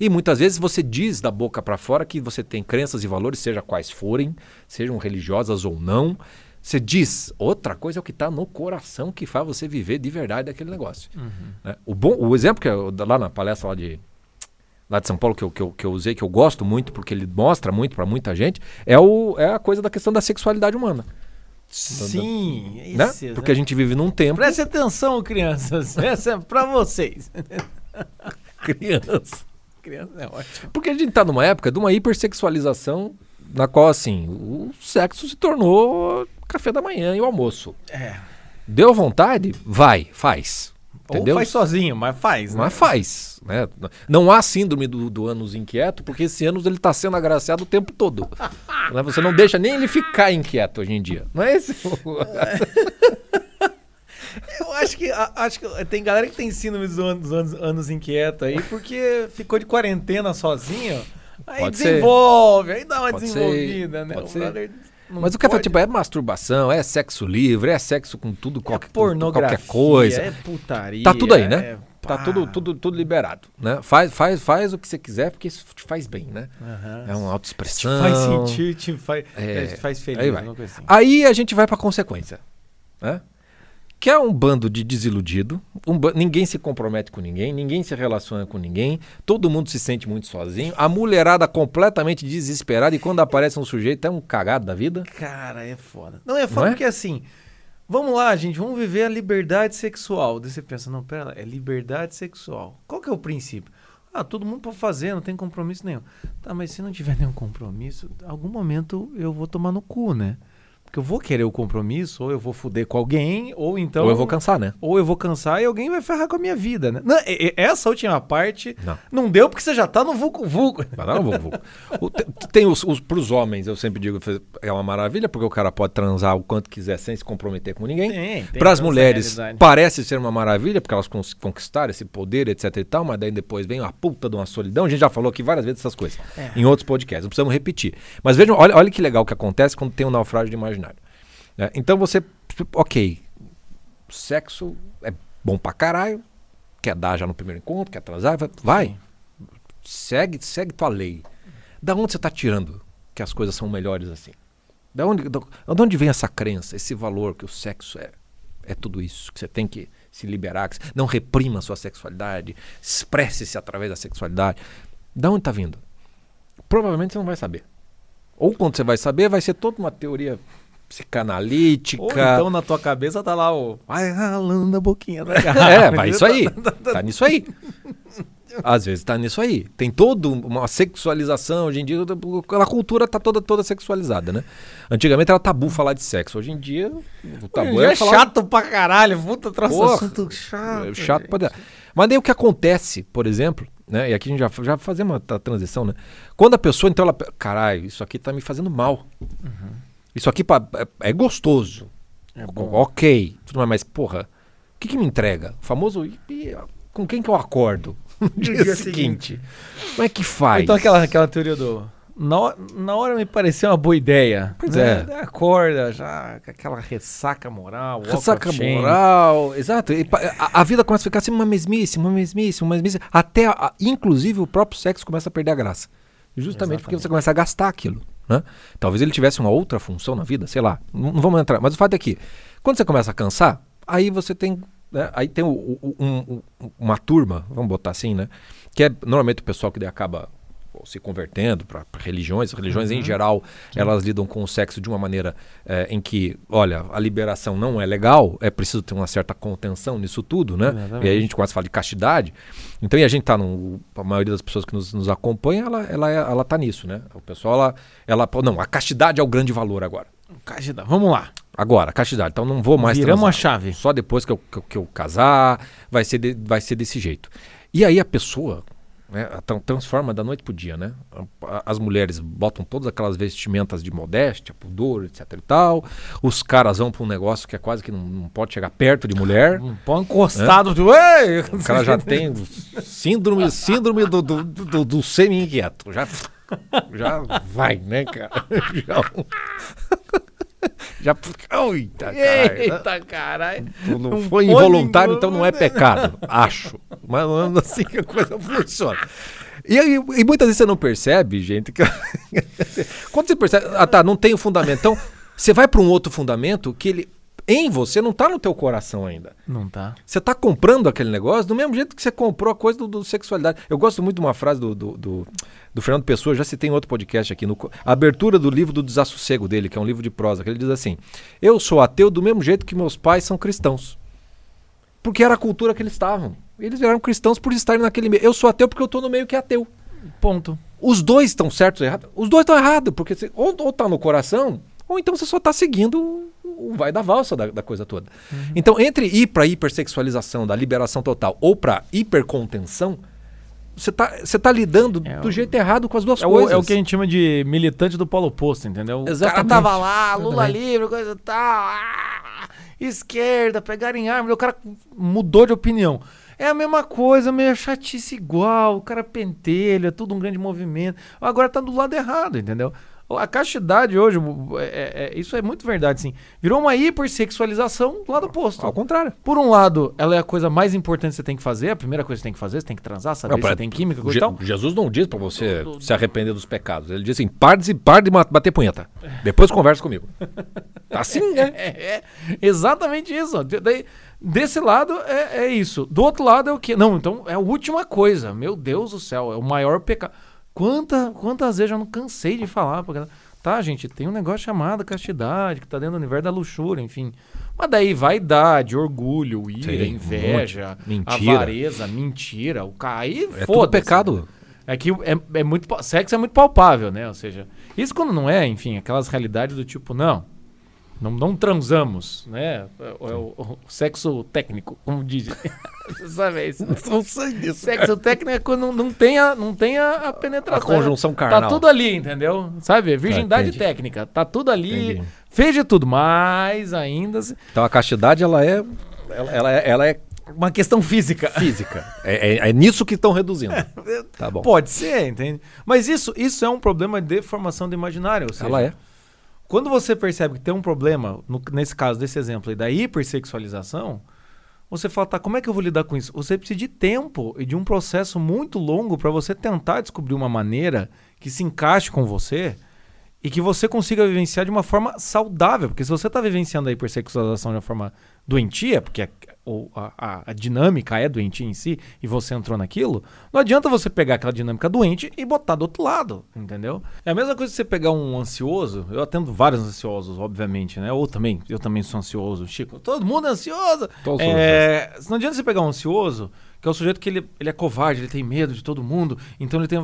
E muitas vezes você diz da boca pra fora que você tem crenças e valores, seja quais forem, sejam religiosas ou não. Você diz, outra coisa é o que está no coração que faz você viver de verdade aquele negócio. né? O, bom, o exemplo que eu, lá na palestra lá de, lá de São Paulo que eu, que, eu, que eu usei, que eu gosto muito, porque ele mostra muito para muita gente, é, o, é a coisa da questão da sexualidade humana. Sim, Né? esse, Porque a gente vive num tempo. Preste atenção, crianças. Essa é pra vocês. criança. Criança é ótimo. Porque a gente tá numa época de uma hipersexualização na qual, assim, o sexo se tornou café da manhã e o almoço. É. Deu vontade? Vai, faz. Entendeu? Ou faz sozinho, mas faz, né? Mas faz. Né? Não há síndrome do, do ânus inquieto, porque esse ânus ele está sendo agraciado o tempo todo. Né? Você não deixa nem ele ficar inquieto hoje em dia. Não é esse? Eu acho que, acho que tem galera que tem síndrome dos anos, anos, anos inquieto aí, porque ficou de quarentena sozinho. Aí Pode ser. desenvolve, aí dá uma Pode ser, desenvolvida, né? pode O ser. brother não Mas o que é pode- tipo, é masturbação, é sexo livre, é sexo com tudo, é qualquer, pornografia, qualquer coisa. é putaria. Tá tudo aí, é né? Tá pá. tudo, tudo, tudo liberado, né? Faz, faz, faz o que você quiser, porque isso te faz bem, né? Aham. É uma Te autoexpressão. faz sentir, te faz, É, te faz feliz, aí vai. assim. Aí a gente vai pra consequência, né? Que é um bando de desiludido, um ba- ninguém se compromete com ninguém, ninguém se relaciona com ninguém, todo mundo se sente muito sozinho, a mulherada completamente desesperada e quando aparece um sujeito é um cagado da vida. Cara, é foda. Não é foda é? porque assim, vamos lá, gente, vamos viver a liberdade sexual. Daí você pensa, não, pera lá, é liberdade sexual. Qual que é o princípio? Ah, todo mundo pode fazer, não tem compromisso nenhum. Tá, mas se não tiver nenhum compromisso, em algum momento eu vou tomar no cu, né? Porque eu vou querer o compromisso, ou eu vou fuder com alguém, ou então. Ou eu vou cansar, né? ou eu vou cansar e alguém vai ferrar com a minha vida, né? Não, essa última parte Não. não deu porque você já tá no vulco vulco. Vai lá, vou, vou. O- te- Tem os, os pros homens, eu sempre digo, é uma maravilha, porque o cara pode transar o quanto quiser sem se comprometer com ninguém. Tem, tem Para as mulheres, parece ser uma maravilha, porque elas conquistaram esse poder, etc e tal, mas daí depois vem a puta de uma solidão. A gente já falou aqui várias vezes essas coisas, É. em outros podcasts, não precisamos repetir. Mas vejam, olha, olha que legal que acontece quando tem um naufrágio de imaginário. Né? Então você, ok, sexo é bom pra caralho, quer dar já no primeiro encontro, quer transar, vai, segue, segue tua lei. Da onde você tá tirando que as coisas são melhores assim? Da onde, da, de onde vem essa crença, esse valor que o sexo é, é tudo isso, que você tem que se liberar, que não reprima a sua sexualidade, expresse-se através da sexualidade. Da onde está vindo? Provavelmente você não vai saber. Ou quando você vai saber, vai ser toda uma teoria psicanalítica. Ou então na tua cabeça tá lá o. Vai ralando a boquinha da garrafa. É, mas isso aí. Tá nisso aí. Às vezes tá nisso aí. Tem toda uma sexualização. Hoje em dia, a cultura tá toda, toda sexualizada, né? Antigamente era tabu falar de sexo. Hoje em dia, o tabu Já é falar chato pra caralho. Puta, troço Porra. assunto chato. É chato velho. pra. Mas daí o que acontece, por exemplo, né? E aqui a gente já, já fazemos uma transição, né? Quando a pessoa, então, ela. Caralho, isso aqui tá me fazendo mal. Isso aqui pa- é, é gostoso. É bom. Ok. Tudo mais, mas, porra, o que, que me entrega? O famoso. "E- e, com quem que eu acordo? No dia, dia seguinte. Como é que faz? Então aquela, aquela teoria do. na, hora- na hora me pareceu uma boa ideia. Pois né? é. Acorda já com aquela ressaca moral. Ressaca moral, exato. E a, a vida começa a ficar assim uma mesmice, uma mesmice, uma mesmice. Até, a- inclusive, o próprio sexo começa a perder a graça. Justamente porque Exatamente. você começa a gastar aquilo. Né? Talvez ele tivesse uma outra função na vida, sei lá. Não, não vamos entrar. Mas o fato é que, quando você começa a cansar, aí você tem. né, Aí tem o- o- um- um- uma turma, vamos botar assim, né? Que é normalmente o pessoal que acaba se convertendo para religiões. Religiões, em geral, elas lidam com o sexo de uma maneira eh, em que, olha, a liberação não é legal, é preciso ter uma certa contenção nisso tudo, né? Exatamente. E aí a gente começa a falar de castidade. Então, e a gente tá no. A maioria das pessoas que nos, nos acompanha, ela, ela, é- ela tá nisso, né? O pessoal, ela, ela. Não, a castidade é o grande valor agora. Cajida, Vamos lá. Agora, castidade. Então não vou mais Viramos transar. a chave. Só depois que eu, que eu- que eu casar, vai ser, de- vai ser desse jeito. E aí a pessoa né, tran- transforma da noite pro dia, né? As mulheres botam todas aquelas vestimentas de modéstia, pudor, etc e tal. Os caras vão pra um negócio que é quase que não, não pode chegar perto de mulher. Um pão encostado. do- Ei! O cara já tem síndrome, síndrome do, do, do, do semi-inquieto. Já, já vai, né, cara? Já. já eita, cara. Eita, caralho. Não foi involuntário, então não é pecado. Acho. Mas não é assim que a coisa funciona. E, aí, e muitas vezes você não percebe, gente, que. Quando você percebe. Ah, tá, não tem o fundamento. Então, você vai para um outro fundamento que ele. Em você não tá no teu coração ainda. Não tá. Você tá comprando aquele negócio do mesmo jeito que você comprou a coisa do, do sexualidade. Eu gosto muito de uma frase do, do, do, do Fernando Pessoa, já citei em outro podcast aqui, no, a abertura do livro do Desassossego dele, que é um livro de prosa, que ele diz assim: Eu sou ateu do mesmo jeito que meus pais são cristãos. Porque era a cultura que eles estavam. Eles eram cristãos por estarem naquele meio. Eu sou ateu porque eu tô no meio que é ateu. Ponto. Os dois estão certos ou errados? Os dois estão errados, porque você, ou, ou tá no coração, ou então você só tá seguindo o o vai da valsa da, da coisa toda. Então, entre ir para hipersexualização, da liberação total, ou para hipercontenção, você tá, você tá lidando É do o- jeito errado com as duas É o, coisas. é o que a gente chama de militante do polo oposto, entendeu? O Exatamente. cara tava lá, Lula Exatamente. livre, coisa e tal. ah, esquerda, pegarem arma. daí O cara mudou de opinião. É a mesma coisa, meio chatice igual. O cara pentelha, tudo um grande movimento. Agora tá do lado errado, entendeu? A castidade hoje, é- é- é- isso é muito verdade, sim. Virou uma hipersexualização do lado oposto. Ao contrário. Por um lado, ela é a coisa mais importante que você tem que fazer, a primeira coisa que você tem que fazer, você tem que transar, saber Não, se tem química, coisa Je- e tal. Jesus não diz para você Do- do- se arrepender dos pecados. Ele diz assim: pare de, pare de bater punheta. Depois conversa comigo. Assim, né? É, é exatamente isso. De- daí, desse lado é, é isso. Do outro lado é o quê? Não, então é a última coisa. Meu Deus do céu, é o maior pecado. Quanta, quantas vezes eu não cansei de falar pra galera. Tá, gente, tem um negócio chamado castidade, que tá dentro do universo da luxúria, enfim. Mas daí vaidade, orgulho, ira, Sim, um inveja, monte. Mentira. avareza, mentira, o. Aí É tudo foda-se. pecado. É que é, é muito. Sexo é muito palpável, né? Ou seja, isso quando não é, enfim, aquelas realidades do tipo, não. Não, não transamos, né? É, o- é o, o sexo técnico, como dizem. Você sabe é isso. Não sei disso. Sexo técnico é quando não, não tem, a, não tem a, a penetração. A conjunção carnal. Tá tudo ali, entendeu? Sabe? Virgindade entendi. técnica. Tá tudo ali. Entendi. Fez de tudo, mas ainda. se- Então a castidade, ela é. Ela, ela é, ela é Uma questão física. física. É, é- é nisso que estão reduzindo. Tá bom. Pode ser, entende? Mas isso, isso é um problema de formação do imaginário. Ou seja, Ela é. Quando você percebe que tem um problema, no- nesse caso desse exemplo aí, da hipersexualização, você fala, tá, como é que eu vou lidar com isso? Você precisa de tempo e de um processo muito longo para você tentar descobrir uma maneira que se encaixe com você e que você consiga vivenciar de uma forma saudável. Porque se você está vivenciando a hipersexualização de uma forma doentia, porque a, ou a, a- a dinâmica é doentia em si e você entrou naquilo, não adianta você pegar aquela dinâmica doente e botar do outro lado, entendeu? É a mesma coisa que você pegar um ansioso, eu atendo vários ansiosos, obviamente, né? Ou também, eu também sou ansioso, Chico, todo mundo é ansioso. Todos É, não adianta você pegar um ansioso, que é o sujeito que ele, ele é covarde, ele tem medo de todo mundo, então ele tem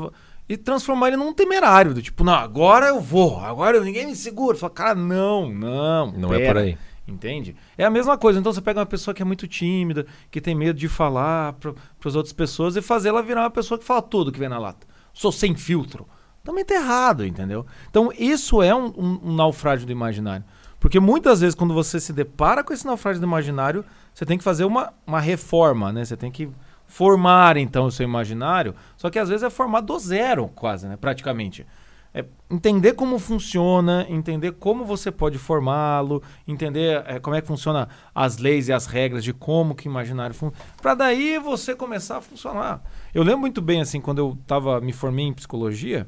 e transformar ele num temerário, do tipo, não, agora eu vou, agora ninguém me segura. Fala, cara, não, não. Não é pera. por aí. Entende? É a mesma coisa. Então você pega uma pessoa que é muito tímida, que tem medo de falar para as outras pessoas e fazer ela virar uma pessoa que fala tudo que vem na lata. Sou sem filtro. Também tá errado, entendeu? Então isso é um, um- um naufrágio do imaginário. Porque muitas vezes, quando você se depara com esse naufrágio do imaginário, você tem que fazer uma, uma reforma, né? Você tem que formar, então, o seu imaginário. Só que às vezes é formar do zero, quase, né? Praticamente. É entender como funciona, entender como você pode formá-lo, entender é, como é que funciona as leis e as regras de como que o imaginário funciona, para daí você começar a funcionar. Eu lembro muito bem assim quando eu tava me formei em psicologia,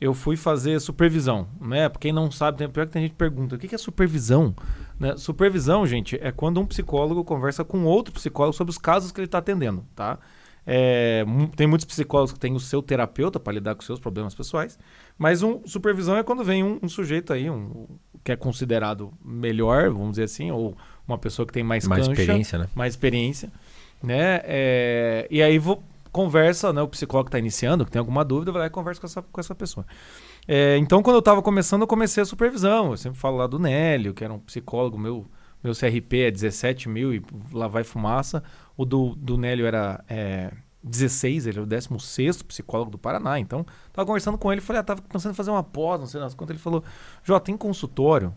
eu fui fazer supervisão, né? Pra quem não sabe, tem, pior que tem gente que pergunta, o que é supervisão? Né? Supervisão, gente, é quando um psicólogo conversa com outro psicólogo sobre os casos que ele está atendendo, tá? É, tem muitos psicólogos que têm o seu terapeuta para lidar com seus problemas pessoais, mas um supervisão é quando vem um, um, sujeito aí, um, que é considerado melhor, vamos dizer assim, ou uma pessoa que tem mais, mais cancha, experiência, né? Mais experiência, né? É, e aí vou, conversa, né? O psicólogo que está iniciando, que tem alguma dúvida, vai lá e conversa com essa, com essa pessoa. É, então, quando eu estava começando, eu comecei a supervisão. Eu sempre falo lá do Nélio, que era um psicólogo meu. Meu CRP é 17 mil e lá vai fumaça. O do, do Nélio era é, 16, ele era o 16 psicólogo do Paraná. Então, tava conversando com ele, falei, ah, tava pensando em fazer uma pós, não sei nas quantas. Ele falou, Jó, tem consultório?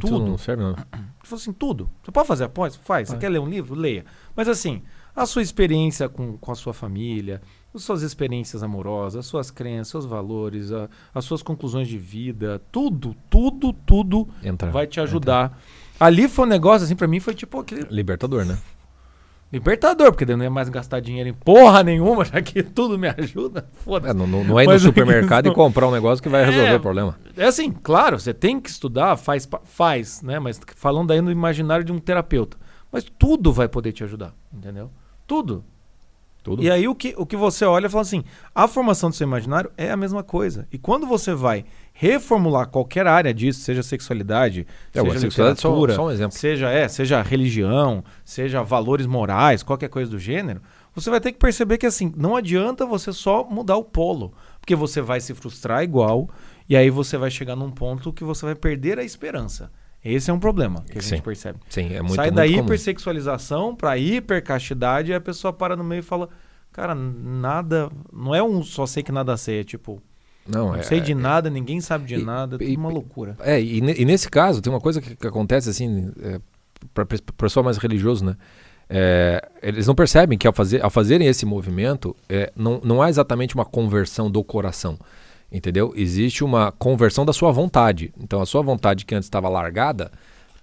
Tudo. não serve, não. Ele falou assim, tudo. Você pode fazer a pós? Faz. Você quer ler um livro? Leia. Mas assim, a sua experiência com, com a sua família, as suas experiências amorosas, as suas crenças, seus valores, a, as suas conclusões de vida, tudo, tudo, tudo Entra, vai te ajudar. Entra. Ali foi um negócio, assim, para mim foi tipo aquele... Libertador, né? Libertador, porque daí não ia mais gastar dinheiro em porra nenhuma, já que tudo me ajuda. Foda-se. É, não, não, é ir no supermercado e comprar um negócio que vai resolver é, o problema. É assim, claro, você tem que estudar, faz, faz, né? Mas falando aí no imaginário de um terapeuta. Mas tudo vai poder te ajudar, entendeu? Tudo. Tudo. E aí o que, o que você olha e fala assim, a formação do seu imaginário é a mesma coisa. E quando você vai reformular qualquer área disso, seja sexualidade, é, seja literatura, só, só um exemplo. seja é, seja religião, seja valores morais, qualquer coisa do gênero, você vai ter que perceber que assim, não adianta você só mudar o polo, porque você vai se frustrar igual e aí você vai chegar num ponto que você vai perder a esperança. Esse é um problema que a Sim. gente percebe. Sim, é muito Sai muito da comum. hipersexualização para hipercastidade e a pessoa para no meio e fala: Cara, nada. Não é um só sei que nada sei, é tipo. Não, não é, sei de é, nada, ninguém sabe de e, nada, é uma loucura. É, e, e, nesse caso, tem uma coisa que, que acontece assim, é, para o pessoal mais religioso, né? É, eles não percebem que ao, fazer, ao fazerem esse movimento, é, não, não há exatamente uma conversão do coração. Entendeu? Existe uma conversão da sua vontade. Então, a sua vontade que antes estava largada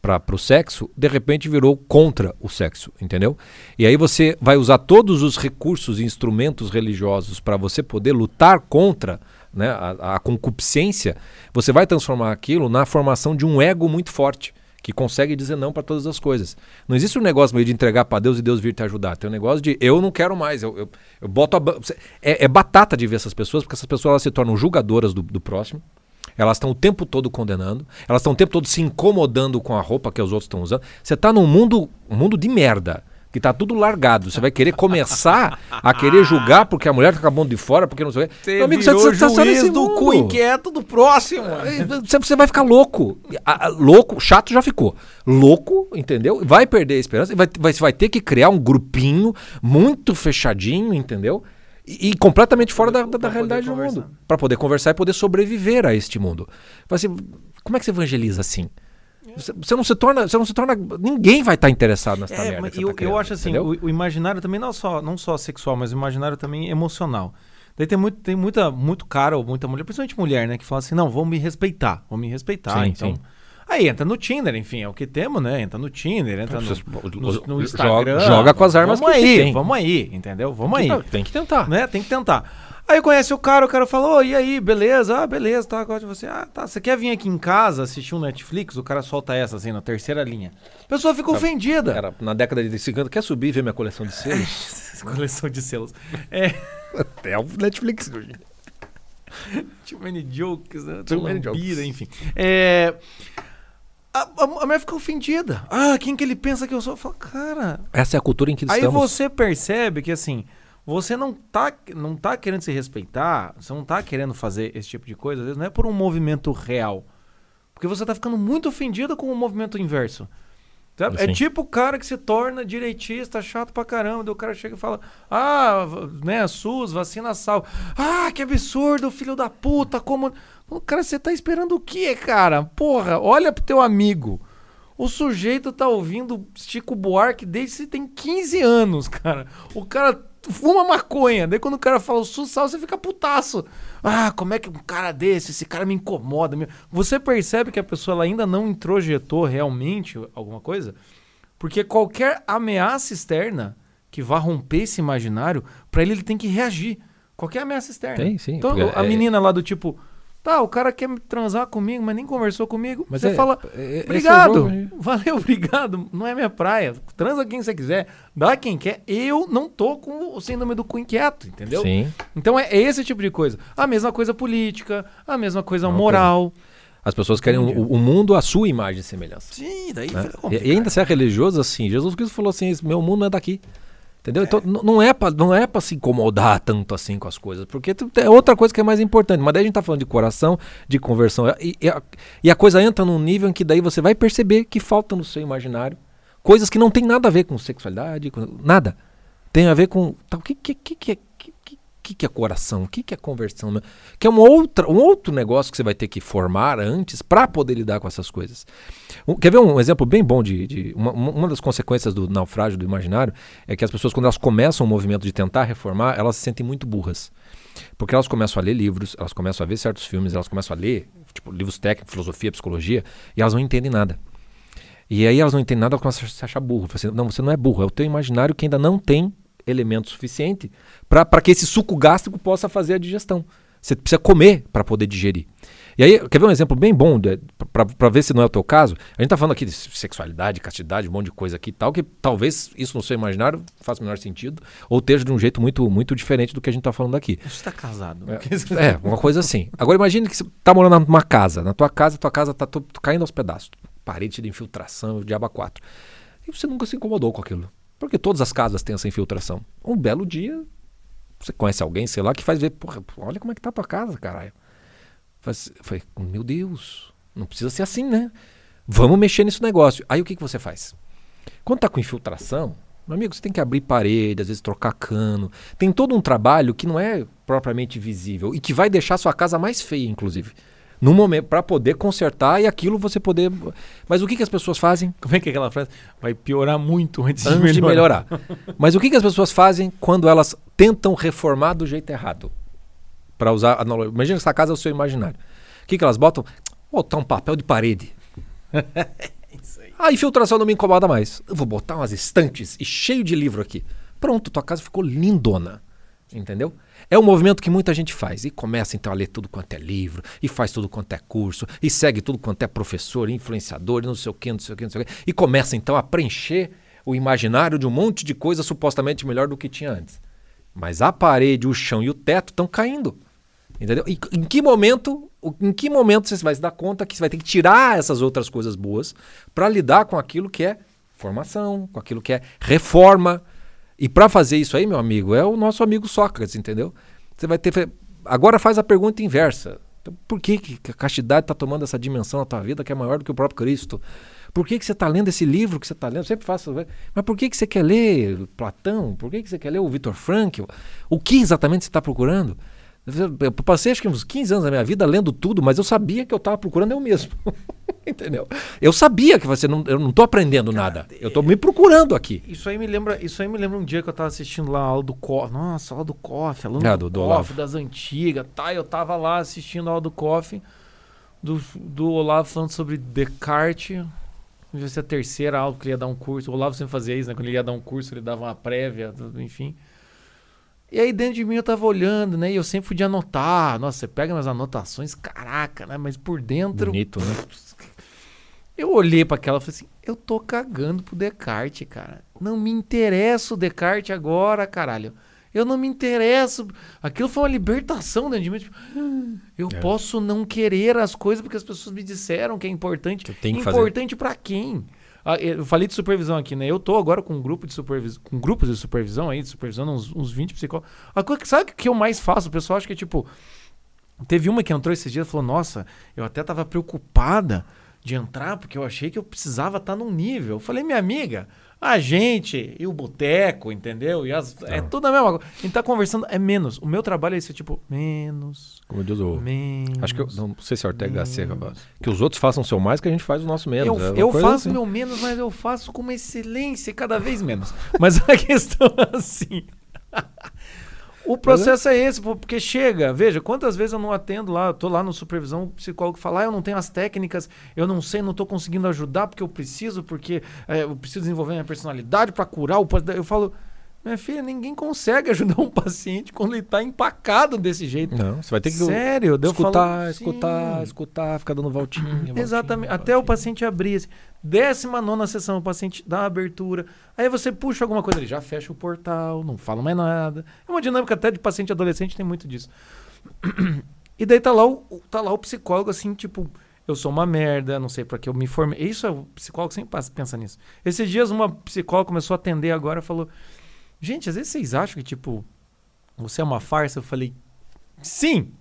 para o sexo, de repente virou contra o sexo, entendeu? E aí você vai usar todos os recursos e instrumentos religiosos para você poder lutar contra né, a, a concupiscência. Você vai transformar aquilo na formação de um ego muito forte que consegue dizer não para todas as coisas. Não existe um negócio meio de entregar para Deus e Deus vir te ajudar. Tem um negócio de eu não quero mais. Eu, eu, eu boto a. É, é, batata de ver essas pessoas, porque essas pessoas elas se tornam julgadoras do, do próximo. Elas estão o tempo todo condenando. Elas estão o tempo todo se incomodando com a roupa que os outros estão usando. Você está num mundo, mundo de merda que tá tudo largado. Você vai querer começar a querer julgar porque a mulher tá com a mão de fora, porque não sei o quê. Meu amigo, você, você tá só nesse do mundo. cu inquieto do próximo. Você, você vai ficar louco. A, a, louco, chato já ficou. Louco, entendeu? Vai perder a esperança. Vai, vai, vai ter que criar um grupinho muito fechadinho, entendeu? E, e completamente fora da, da, da realidade do mundo. Para poder conversar e poder sobreviver a este mundo. Assim, como é que você evangeliza assim? Você, não se torna, você não se torna, ninguém vai estar interessado nessa é, merda. eu, tá criando, eu acho assim, o, o, imaginário também não só, não só sexual, mas o imaginário também emocional. Daí tem muito, tem muita, muito cara ou muita mulher, principalmente mulher, né, que fala assim, não, vão me respeitar, vão me respeitar, sim, então. Sim. Aí entra no Tinder, enfim, é o que temos, né? Entra no Tinder, entra no, no, no Instagram. Joga, joga, com as armas vamos que aí, tem. Vamos aí, entendeu? Vamos aí. Tem que tentar. Né? Tem que tentar. Aí conhece o cara, o cara falou, oh, e aí, beleza? Ah, beleza, tá, gosto de você. Ah, tá, você quer vir aqui em casa assistir um Netflix? O cara solta essa, assim, na terceira linha. A pessoa fica ofendida. Era na década de 50, quer subir e ver minha coleção de selos? coleção de selos. É... É o Netflix hoje. Too many jokes, né? Too many jokes. enfim. É... A, a, a, mulher fica ofendida. Ah, quem que ele pensa que eu sou? Eu falo, cara... Essa é a cultura em que estamos. Aí você percebe que, assim você não tá, não tá querendo se respeitar, você não tá querendo fazer esse tipo de coisa, às vezes não é por um movimento real. Porque você tá ficando muito ofendido com o movimento inverso. É tipo o cara que se torna direitista, chato pra caramba. Daí o cara chega e fala: Ah, né, SUS, vacina sal. Ah, que absurdo, filho da puta, como. Cara, você tá esperando o quê, cara? Porra, olha pro teu amigo. O sujeito tá ouvindo Chico Buarque desde que tem 15 anos, cara. O cara fuma maconha. Daí quando o cara fala o sussal, você fica putaço. Ah, como é que um cara desse, esse cara me incomoda. Você percebe que a pessoa ela ainda não introjetou realmente alguma coisa? Porque qualquer ameaça externa que vá romper esse imaginário, para ele ele tem que reagir. Qualquer ameaça externa. Tem, sim. Então a é... menina lá do tipo, Tá, o cara quer transar comigo, mas nem conversou comigo. Mas você é, fala, é, é obrigado, é valeu, obrigado, não é minha praia. Transa quem você quiser, dá quem quer. Eu não tô com o síndrome do cu inquieto, entendeu? Sim. Então é, esse tipo de coisa. A mesma coisa política, a mesma coisa não, moral. As pessoas querem o, o, mundo à sua imagem e semelhança. Sim, daí né? e, e, ainda se é religioso assim, Jesus Cristo falou assim, meu mundo não é daqui. Entendeu? É. Então não é para não é para se incomodar tanto assim com as coisas, porque é outra coisa que é mais importante. Mas daí a gente tá falando de coração, de conversão, e, e, a, e a coisa entra num nível em que daí você vai perceber que falta no seu imaginário coisas que não tem nada a ver com sexualidade, com, nada. Tem a ver com tá, o que que, que, que, que, é coração? O que, que é conversão? Que é uma outra, um outro negócio que você vai ter que formar antes para poder lidar com essas coisas. Um, quer ver um exemplo bem bom de. de uma, uma, das consequências do naufrágio do imaginário é que as pessoas, quando elas começam o movimento de tentar reformar, elas se sentem muito burras. Porque elas começam a ler livros, elas começam a ver certos filmes, elas começam a ler tipo, livros técnicos, filosofia, psicologia, e elas não entendem nada. E aí elas não entendem nada, elas começam a se achar burro. Assim, não, você não é burro, é o teu imaginário que ainda não tem elemento suficiente para que esse suco gástrico possa fazer a digestão. Você precisa comer para poder digerir. E aí, quer ver um exemplo bem bom para ver se não é o teu caso? A gente está falando aqui de sexualidade, castidade, um monte de coisa aqui e tal, que talvez isso no seu imaginário faça o menor sentido, ou esteja de um jeito muito, muito diferente do que a gente está falando aqui. Você está casado. É, é, uma coisa assim. Agora imagine que você está morando numa casa, na tua casa, tua casa está caindo aos pedaços. Parede de infiltração, o diabo 4. E você nunca se incomodou com aquilo. Porque todas as casas têm essa infiltração. Um belo dia, você conhece alguém, sei lá, que faz ver, porra, olha como é que tá a tua casa, caralho. Falei, meu Deus, não precisa ser assim, né? Vamos mexer nesse negócio. Aí o que, que você faz? Quando tá com infiltração, meu amigo, você tem que abrir parede, às vezes trocar cano. Tem todo um trabalho que não é propriamente visível e que vai deixar sua casa mais feia, inclusive no momento para poder consertar e aquilo você poder. Mas o que, que as pessoas fazem? Como é que é aquela frase? Vai piorar muito antes, antes de melhorar. De melhorar. Mas o que, que as pessoas fazem quando elas tentam reformar do jeito errado? Para usar analogia. Imagina essa casa é o seu imaginário. O que, que elas botam? Botar um papel de parede. A infiltração não me incomoda mais. Eu vou botar umas estantes e cheio de livro aqui. Pronto, tua casa ficou lindona. Entendeu? É um movimento que muita gente faz. E começa então a ler tudo quanto é livro, e faz tudo quanto é curso, e segue tudo quanto é professor, influenciador, não sei o que, não sei o que, não sei o que. E começa então a preencher o imaginário de um monte de coisa supostamente melhor do que tinha antes. Mas a parede, o chão e o teto estão caindo. Entendeu? E em que momento, em que momento você vai se dar conta que você vai ter que tirar essas outras coisas boas para lidar com aquilo que é formação, com aquilo que é reforma, e para fazer isso aí, meu amigo, é o nosso amigo Sócrates, entendeu? Você vai ter. Agora faz a pergunta inversa. Então, por que, que a castidade está tomando essa dimensão na tua vida que é maior do que o próprio Cristo? Por que, que você está lendo esse livro que você está lendo? Eu sempre faço. Mas por que, que você quer ler Platão? Por que, que você quer ler o Victor Frankl? O que exatamente você está procurando? Eu passei acho que uns 15 anos da minha vida lendo tudo, mas eu sabia que eu estava procurando eu mesmo. Entendeu? Eu sabia que você não, eu não estou aprendendo Cara, nada. Eu estou me procurando aqui. Isso aí me lembra, isso aí me lembra um dia que eu estava assistindo lá a aula do COF. Nossa, a aula do COF, aula é, do, do, COF, das antigas, tá? Eu estava lá assistindo a aula do COF do, do Olavo falando sobre Descartes. Devia ser a terceira aula que ele ia dar um curso. O Olavo sempre fazia isso, né? Quando ele ia dar um curso, ele dava uma prévia, enfim. E aí dentro de mim eu tava olhando, né? E eu sempre podia anotar. Nossa, você pega minhas anotações, caraca, né? Mas por dentro. Bonito, né? Eu olhei para aquela e falei assim: eu tô cagando pro Descartes, cara. Não me interessa o Descartes agora, caralho. Eu não me interesso. Aquilo foi uma libertação dentro de mim. Tipo, eu é. posso não querer as coisas porque as pessoas me disseram que é importante. Que importante para quem? Ah, eu falei de supervisão aqui, né? Eu tô agora com um grupo de supervisão, com grupos de supervisão aí, de supervisão, uns, uns 20 psicólogos. A coisa, sabe o que eu mais faço? O pessoal acha que, tipo, teve uma que entrou esses dias e falou: Nossa, eu até tava preocupada de entrar porque eu achei que eu precisava estar tá num nível. Eu falei, minha amiga, a gente e o boteco, entendeu? E as, é tudo a mesma coisa. A gente tá conversando, é menos. O meu trabalho é esse tipo, menos. Como diz o. Menos. Acho que eu não sei se é Ortega Gasset que os outros façam o seu mais que a gente faz o nosso menos. Eu, é eu faço assim. meu menos, mas eu faço com uma excelência cada vez menos. mas a questão é assim. O processo é esse, pô, porque chega, veja, quantas vezes eu não atendo lá, tô lá no supervisão, o psicólogo fala, ah, eu não tenho as técnicas, eu não sei, não tô conseguindo ajudar porque eu preciso, porque é, eu preciso desenvolver minha personalidade para curar Eu falo, minha filha, ninguém consegue ajudar um paciente quando ele tá empacado desse jeito. Não, você vai ter que Sério, Deu escutar, falo, escutar, escutar, ficar dando voltinha. voltinha Exatamente, voltinha, até o paciente abrir. Assim. Décima nona sessão, o paciente dá a abertura. Aí você puxa alguma coisa, ele já fecha o portal, não fala mais nada. É uma dinâmica até de paciente adolescente, tem muito disso. E daí tá lá o, tá lá o psicólogo assim, tipo, eu sou uma merda, não sei para que eu me formei. Isso é o psicólogo sempre pensa nisso. Esses dias uma psicóloga começou a atender agora e falou: Gente, às vezes vocês acham que, tipo, você é uma farsa? Eu falei: Sim!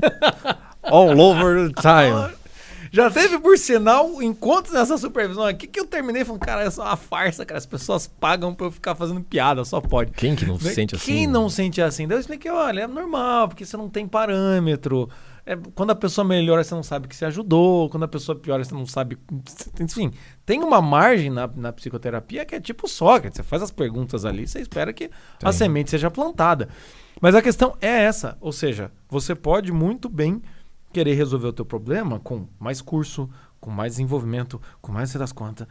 All over the time. Já teve, por sinal, encontros nessa supervisão aqui que eu terminei falando, cara, é só uma farsa, cara. As pessoas pagam pra eu ficar fazendo piada, só pode. Quem que não se sente assim? Quem não sente assim? Daí eu expliquei, olha, é normal, porque você não tem parâmetro. É, quando a pessoa melhora, você não sabe que se ajudou. Quando a pessoa piora, você não sabe. Enfim, tem uma margem na, na psicoterapia que é tipo Sócrates. Você faz as perguntas ali, você espera que a semente seja plantada. Mas a questão é essa. Ou seja, você pode muito bem querer resolver o teu problema com mais curso, com mais desenvolvimento, com mais você das contas.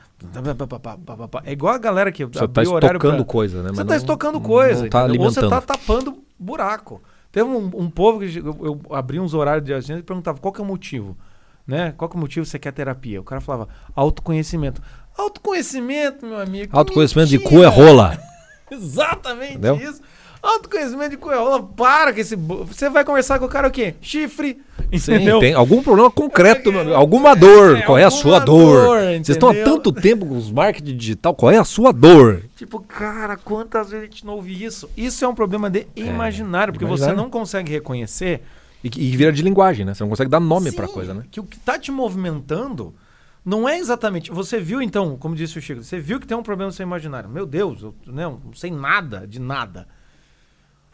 É igual a galera que você está estocando pra... coisa, né? Você está estocando coisa. Não tá ou você está tapando buraco. Teve um, um povo que eu, eu, abri uns horários de agenda e perguntava qual que é o motivo. Né? Qual que é o motivo você quer terapia? O cara falava autoconhecimento. Autoconhecimento, meu amigo. Autoconhecimento de cu é rola. Exatamente Entendeu? isso. Autoconhecimento de coiola, para que esse. Você vai conversar com o cara o quê? Chifre. Entendeu? Sim, tem algum problema concreto, é, alguma dor. É, qual é a sua dor? dor Vocês estão há tanto tempo com os marketing digital, qual é a sua dor? Tipo, cara, quantas vezes a gente não ouve isso? Isso é um problema de é, imaginário, porque imaginário. você não consegue reconhecer. E, e vira de linguagem, né? Você não consegue dar nome para coisa, né? Que o que tá te movimentando não é exatamente. Você viu, então, como disse o Chico, você viu que tem um problema no seu imaginário. Meu Deus, eu não, não sei nada de nada.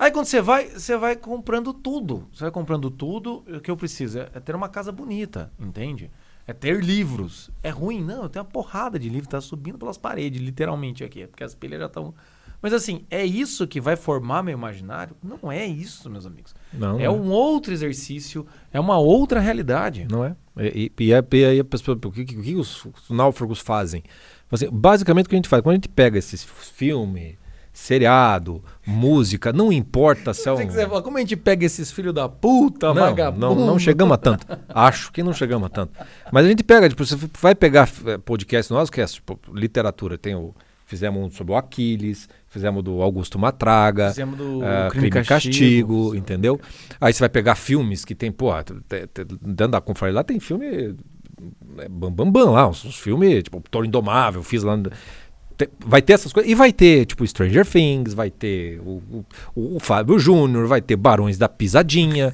Aí quando você vai, você vai comprando tudo. Você vai comprando tudo. O que eu preciso é, é ter uma casa bonita, entende? É ter livros. É ruim? Não, eu tenho uma porrada de livro, tá subindo pelas paredes, literalmente aqui, porque as pilhas já estão. Mas assim, é isso que vai formar meu imaginário? Não é isso, meus amigos. Não, é não um outro exercício, é uma outra realidade. Não é? E, e, e aí a pessoa, o que, o que os, os náufragos fazem? Assim, basicamente o que a gente faz, quando a gente pega esses filmes seriado, música, não importa se é um... Fala, como a gente pega esses filhos da puta, não, vagabundo? Não, não chegamos a tanto. Acho que não chegamos a tanto. Mas a gente pega, tipo, você vai pegar eh, podcast nosso, que é tipo, literatura, tem o... Fizemos um sobre o Aquiles, fizemos do Augusto Matraga, fizemos do uh, Crime, Crime Castigo, Castigo entendeu? Aí você vai pegar filmes que tem, pô, dentro da confraria lá tem filme é, bam, bam, bam lá, uns, uns filmes, tipo, Toro Indomável, fiz lá vai ter essas coisas. E vai ter, tipo, Stranger Things, vai ter o, o, o Fábio Júnior, vai ter Barões da Pisadinha.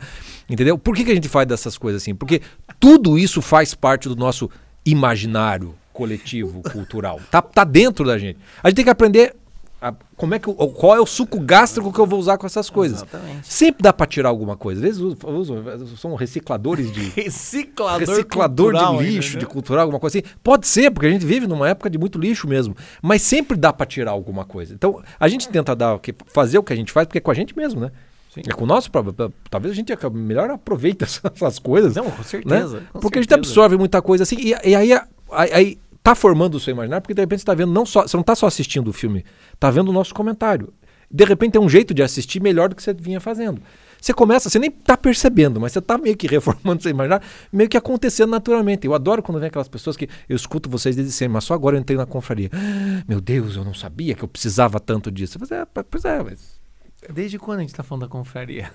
Entendeu? Por que, que a gente faz dessas coisas assim? Porque tudo isso faz parte do nosso imaginário coletivo, cultural. Tá, tá dentro da gente. A gente tem que aprender a, como é que, qual é o suco gástrico que eu vou usar com essas coisas. Exatamente. Sempre dá para tirar alguma coisa. Às vezes usam, são recicladores de. Reciclador, reciclador cultural, de lixo, de cultural, alguma coisa assim. Pode ser, porque a gente vive numa época de muito lixo mesmo. Mas sempre dá para tirar alguma coisa. Então, a gente tenta dar, fazer o que a gente faz, porque é com a gente mesmo, né? Sim. É com o nosso problema. Talvez a gente melhor aproveite essas coisas. Não, com certeza. Né? Com porque certeza. a gente absorve muita coisa assim. E, e aí, aí, aí tá formando o seu imaginário, porque de repente você está vendo não só, você não está só assistindo o filme, está vendo o nosso comentário. De repente tem um jeito de assistir melhor do que você vinha fazendo. Você começa, você nem está percebendo, mas você está meio que reformando seu imaginário, meio que acontecendo naturalmente. Eu adoro quando vem aquelas pessoas que eu escuto vocês desde sempre, mas só agora eu entrei na confraria. Ah, meu Deus, eu não sabia que eu precisava tanto disso. É, pois é. Mas... Desde quando a gente está falando da confraria?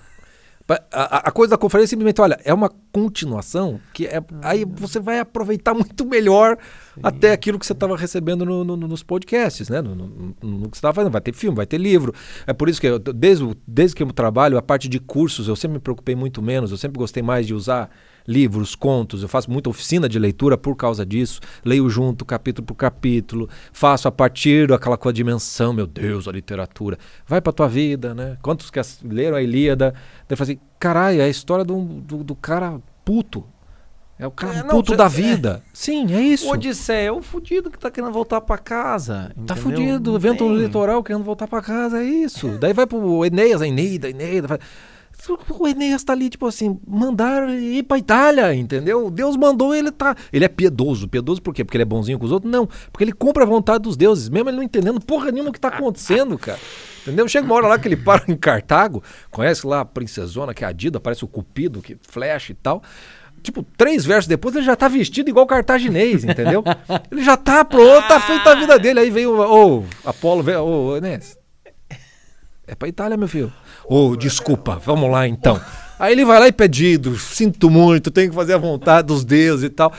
A, a, coisa da conferência é simplesmente, olha, é uma continuação que é, aí ah. você vai aproveitar muito melhor Sim. até aquilo que você estava recebendo no, no, nos podcasts, né? No, no, no que você estava fazendo. Vai ter filme, vai ter livro. É por isso que eu, desde, desde que eu trabalho, a parte de cursos, eu sempre me preocupei muito menos, eu sempre gostei mais de usar livros, contos, eu faço muita oficina de leitura por causa disso, leio junto, capítulo por capítulo, faço a partir daquela com a dimensão, meu Deus, a literatura. Vai pra tua vida, né? Quantos que leram a Ilíada? Daí assim, caralho, é a história do, do, do cara puto. É o cara É, não, puto da é. vida. Sim, é isso. O Odisseia é o fudido que tá querendo voltar pra casa. Tá entendeu? fudido, Não vento no litoral querendo voltar pra casa, é isso. Daí vai pro Enéas, a Eneida, a Eneida. O Enéas tá ali, tipo assim, mandaram ele ir pra Itália, entendeu? Deus mandou ele tá. Ele é piedoso. Piedoso por quê? Porque ele é bonzinho com os outros? Não. Porque ele cumpre a vontade dos deuses, mesmo ele não entendendo porra nenhuma o que tá acontecendo, cara. Entendeu? Chega uma hora lá que ele para em Cartago, conhece lá a princesona, que é a Dida, parece o Cupido, que flecha e tal. Tipo, três versos depois ele já tá vestido igual cartaginês, entendeu? Ele já tá pronto, tá feita a vida dele. Aí vem o ô, Apolo, ô, Enéas. É pra Itália, meu filho. Ô, desculpa, vamos lá então. Aí ele vai lá e pedido, sinto muito, tenho que fazer a vontade dos deuses e tal.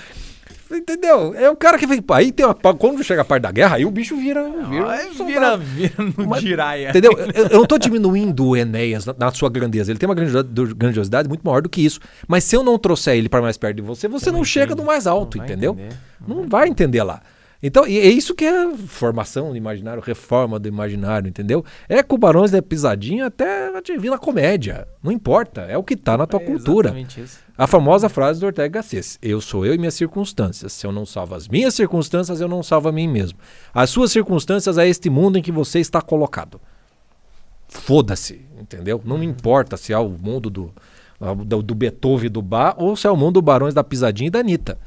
Entendeu? É o cara que vem. Aí tem uma. Quando chega a parte da guerra, aí o bicho vira. vira, um vira, vira no giraia. Entendeu? Eu, eu não tô diminuindo o Enéas na, na sua grandeza. Ele tem uma grandiosidade, muito maior do que isso. Mas se eu não trouxer ele para mais perto de você, você não, não chega no mais alto, Não entendeu? entender. Não vai entender lá. Então, é isso que é formação do imaginário, reforma do imaginário, entendeu? É com Barões da Pisadinha até a Divina Comédia. Não importa, é o que tá na tua É cultura. exatamente isso. A famosa frase do Ortega Gasset: Eu sou eu e minhas circunstâncias. Se eu não salvo as minhas circunstâncias, eu não salvo a mim mesmo. As suas circunstâncias é este mundo em que você está colocado. Foda-se, entendeu? Não me importa se é o mundo do, do, do Beethoven e do Bar ou se é o mundo do Barões da Pisadinha e da Anitta.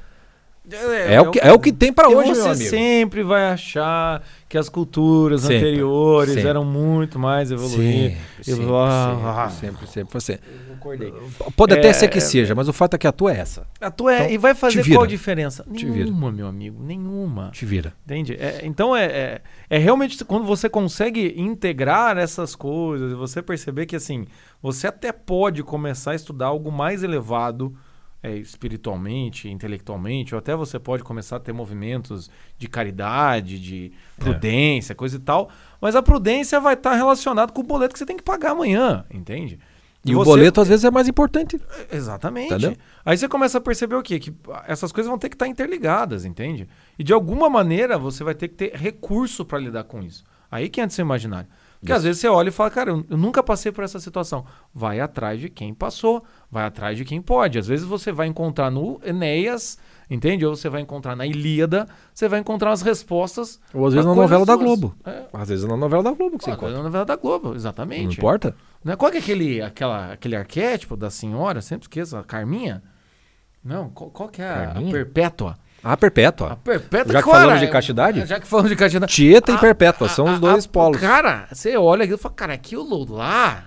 É, o, que, é o que tem para hoje, você meu amigo. sempre vai achar que as culturas Sempre, anteriores sempre. eram muito mais evoluídas. Sempre, E- ah, sempre, sempre, sempre. Concordei. Pode até É, ser que é, seja, mas o fato é que a tua é essa. A tua é, Então, e vai fazer vira. qual diferença? Te vira. Nenhuma, meu amigo, nenhuma. Te vira. Entende? É, então é, é, é realmente quando você consegue integrar essas coisas e você perceber que assim, você até pode começar a estudar algo mais elevado é, espiritualmente, intelectualmente, ou até você pode começar a ter movimentos de caridade, de prudência, coisa e tal, mas a prudência vai estar relacionada com o boleto que você tem que pagar amanhã, entende? E o você- boleto às vezes é mais importante. Exatamente. Entendeu? Aí você começa a perceber o quê? Que essas coisas vão ter que estar interligadas, entende? E de alguma maneira você vai ter que ter recurso para lidar com isso. Aí que entra o seu imaginário. Porque às vezes você olha e fala, cara, eu, nunca passei por essa situação. Vai atrás de quem passou, vai atrás de quem pode. Às vezes você vai encontrar no Enéas, entende? Ou você vai encontrar na Ilíada, você vai encontrar as respostas. Ou às vezes na novela da. Globo. É. Às vezes na novela da Globo que você Pô, encontra. na novela da Globo, Não exatamente. importa? Né? Qual que é aquele, aquela, aquele arquétipo da senhora? Sempre esqueço, a Carminha? Não, qual, qual que é a, a? Perpétua? Ah, A perpétua. Perpétua Já que cara, falamos de castidade? Já que falamos de castidade. Tieta e A- Perpétua, a- são os a- dois a- polos. Cara, você olha aquilo e fala, cara, aquilo lá.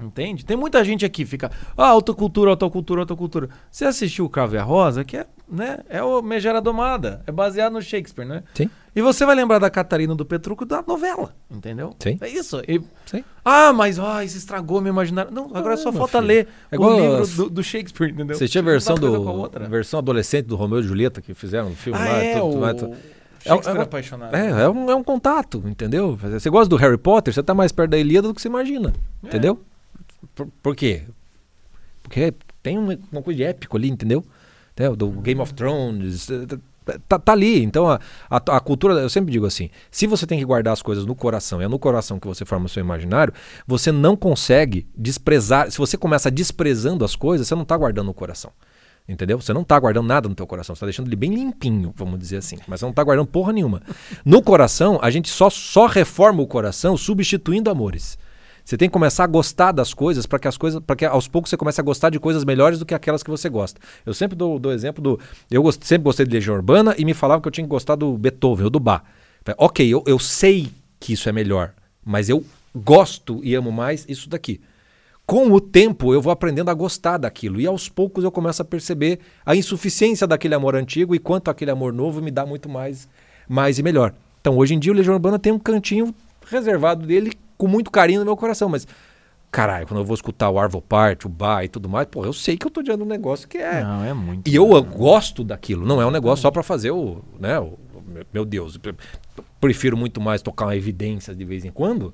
Entende? Tem muita gente aqui que fica, ah, autocultura, autocultura, autocultura. Você assistiu o Cravo e a Rosa, que é, né, é o Megera Domada, é baseado no Shakespeare, né? Sim. E você vai lembrar da Catarina do Petruco da novela, entendeu? Sim. É isso. E- Sim. ah, mas ah, isso estragou meu imaginário. Não, agora Ah, só falta filho. ler É o livro as- do, do Shakespeare, entendeu? Você tinha a versão do a versão adolescente do Romeu e Julieta que fizeram no filme Ah, lá. é, tudo o tudo. Shakespeare É, é- apaixonado. É, é um, é um contato, entendeu? Você gosta do Harry Potter, você tá mais perto da Ilíada do que você imagina. É. Entendeu? Por, por quê? Porque tem uma, uma coisa de épico ali, entendeu? Entendeu? Do Game of Thrones. eh, Tá, tá ali. Então a, a, a cultura, eu sempre digo assim: se você tem que guardar as coisas no coração, é no coração que você forma o seu imaginário, você não consegue desprezar. Se você começa desprezando as coisas, você não tá guardando no coração. Entendeu? Você não tá guardando nada no teu coração, você tá deixando ele bem limpinho, vamos dizer assim. Mas você não tá guardando porra nenhuma. No coração, a gente só, só reforma o coração substituindo amores. Você tem que começar a gostar das coisas para que as coisas, para que aos poucos você comece a gostar de coisas melhores do que aquelas que você gosta. Eu sempre dou, dou exemplo do, eu gost- sempre gostei de Legião Urbana e me falavam que eu tinha que gostar do Beethoven ou do Bach. Ok, eu, eu sei que isso é melhor, mas eu gosto e amo mais isso daqui. Com o tempo eu vou aprendendo a gostar daquilo e aos poucos eu começo a perceber a insuficiência daquele amor antigo e quanto aquele amor novo me dá muito mais, mais e melhor. Então hoje em dia o Legião Urbana tem um cantinho reservado dele com muito carinho no meu coração, mas caralho, quando eu vou escutar o Arvo Part, o Bar e tudo mais, pô, eu sei que eu tô diante de um negócio que é Não, é muito. e eu gosto daquilo, não é um negócio só para fazer o, né, o, meu- Deus, eu prefiro muito mais tocar uma evidência de vez em quando,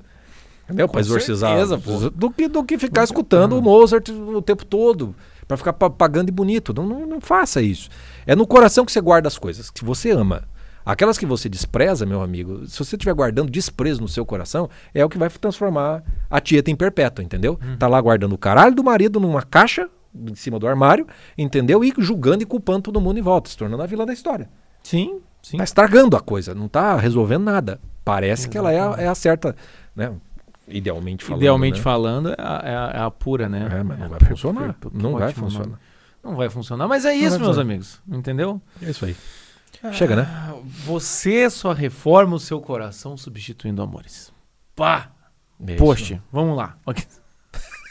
entendeu? Para exorcizar certeza, pô. do que do que ficar escutando o Mozart o tempo todo, para ficar pa- pagando e bonito. Não, não, não faça isso. É no coração que você guarda as coisas que você ama. Aquelas que você despreza, meu amigo, se você estiver guardando desprezo no seu coração, é o que vai transformar a tieta em perpétua, entendeu? Tá lá guardando o caralho do marido numa caixa em cima do armário, entendeu? E julgando e culpando todo mundo em volta, se tornando a vilã da história. Sim, sim. Tá estragando a coisa, não tá resolvendo nada. Parece que ela é a, é a certa, né? Idealmente falando. Idealmente né? falando, é a, é a- é pura, né? É, mas não É vai funcionar. Não vai funcionar. Não vai funcionar, mas é isso, meus amigos. Entendeu? É isso aí. Chega, né? Ah, Você só reforma o seu coração substituindo amores. Pá! Isso. Post, vamos lá.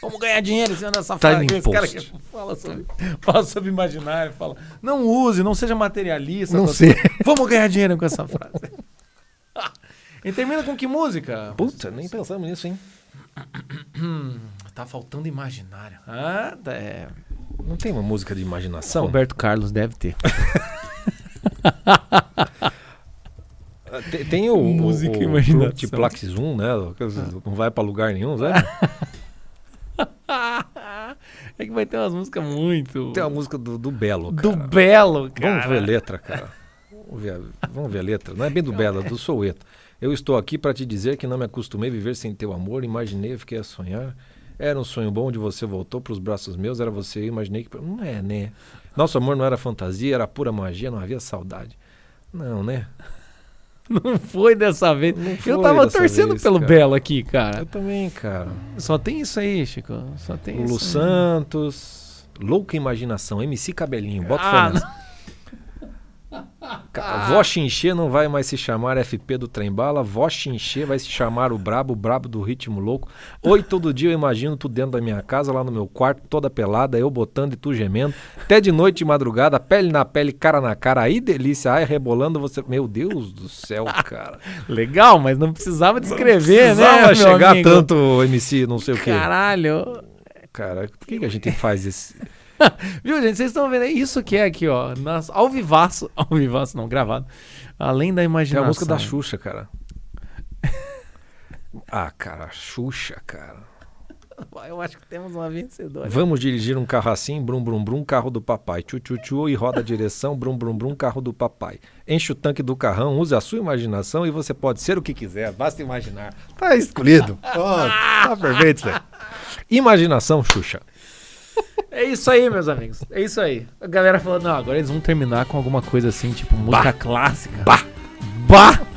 Vamos ganhar dinheiro sendo essa Tá frase. Esse cara que fala sobre, fala sobre imaginário, fala. Não use, não seja materialista. Não sei. coisas. Vamos ganhar dinheiro com essa frase. e termina com que música? Puta, nem pensamos nisso, hein? Tá faltando imaginário. Ah, é. Não tem uma música de imaginação? Roberto Carlos deve ter. Ah, Tem, tem o, Música o. Multiplax Zoom, né? Que Não vai pra lugar nenhum, sabe? é que vai ter umas músicas muito. Tem a música do, do Belo, cara. do Belo, cara. Vamos ver a letra, cara. Vamos ver, a- vamos ver a letra. Não é bem do Belo, é do Soueto. Eu estou aqui para te dizer que não me acostumei a viver sem teu amor. Imaginei, fiquei a sonhar. Era um sonho bom onde você voltou para os braços meus. Era você, eu imaginei que. Não é, né? Nosso amor não era fantasia, era pura magia, não havia saudade. Não, né? Não foi dessa vez. Não eu foi tava torcendo vez, pelo cara. Belo aqui, cara. Eu também, cara. Só tem isso aí, Chico. Só tem O isso. Lu. Santos. Louca Imaginação, MC Cabelinho, bota Ah, Vó Xinxê não vai mais se chamar FP do Trembala, Vó Xinxê vai se chamar o Brabo, o Brabo do Ritmo Louco. Oi, todo dia eu imagino tu dentro da minha casa, lá no meu quarto, toda pelada, eu botando e tu gemendo. Até de noite e madrugada, pele na pele, cara na cara, aí delícia, ai rebolando você. Meu Deus do céu, cara. Legal, mas não precisava descrever, né? Precisava meu chegar amigo? tanto MC, não sei o quê. Caralho. Cara, por que, que a gente faz esse. Viu, gente? Vocês estão vendo? É isso que é aqui, ó. Nas, ao vivaço. Ao vivaço, não, gravado. Além da imaginação. a música da Xuxa, cara. Ah, cara, Xuxa, cara. Eu acho que temos uma vencedora. Vamos dirigir um carro assim, brum brum brum, carro do papai. Tchu tchu tchu e roda a direção, brum brum brum, carro do papai. Enche o tanque do carrão, use a sua imaginação e você pode ser o que quiser, basta imaginar. Tá escolhido. Pronto, tá perfeito aí. Imaginação, Xuxa. É isso aí, meus amigos. É isso aí. A galera falou, não, agora eles vão terminar com alguma coisa assim, tipo música clássica. Bah. Bah!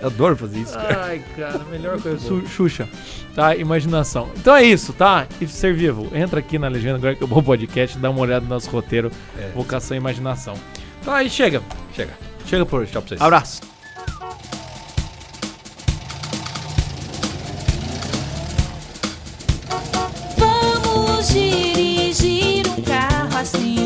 Eu adoro fazer isso, cara. Ai, cara, melhor coisa. Su- Xuxa. Tá? Imaginação. Então é isso, tá? E ser vivo. Entra aqui na legenda agora que eu vou podcast, dá uma olhada no nosso roteiro. É. Vocação e imaginação. Então aí chega. Chega. Chega por hoje. Tchau pra vocês. Abraço. dirigir um carro assim.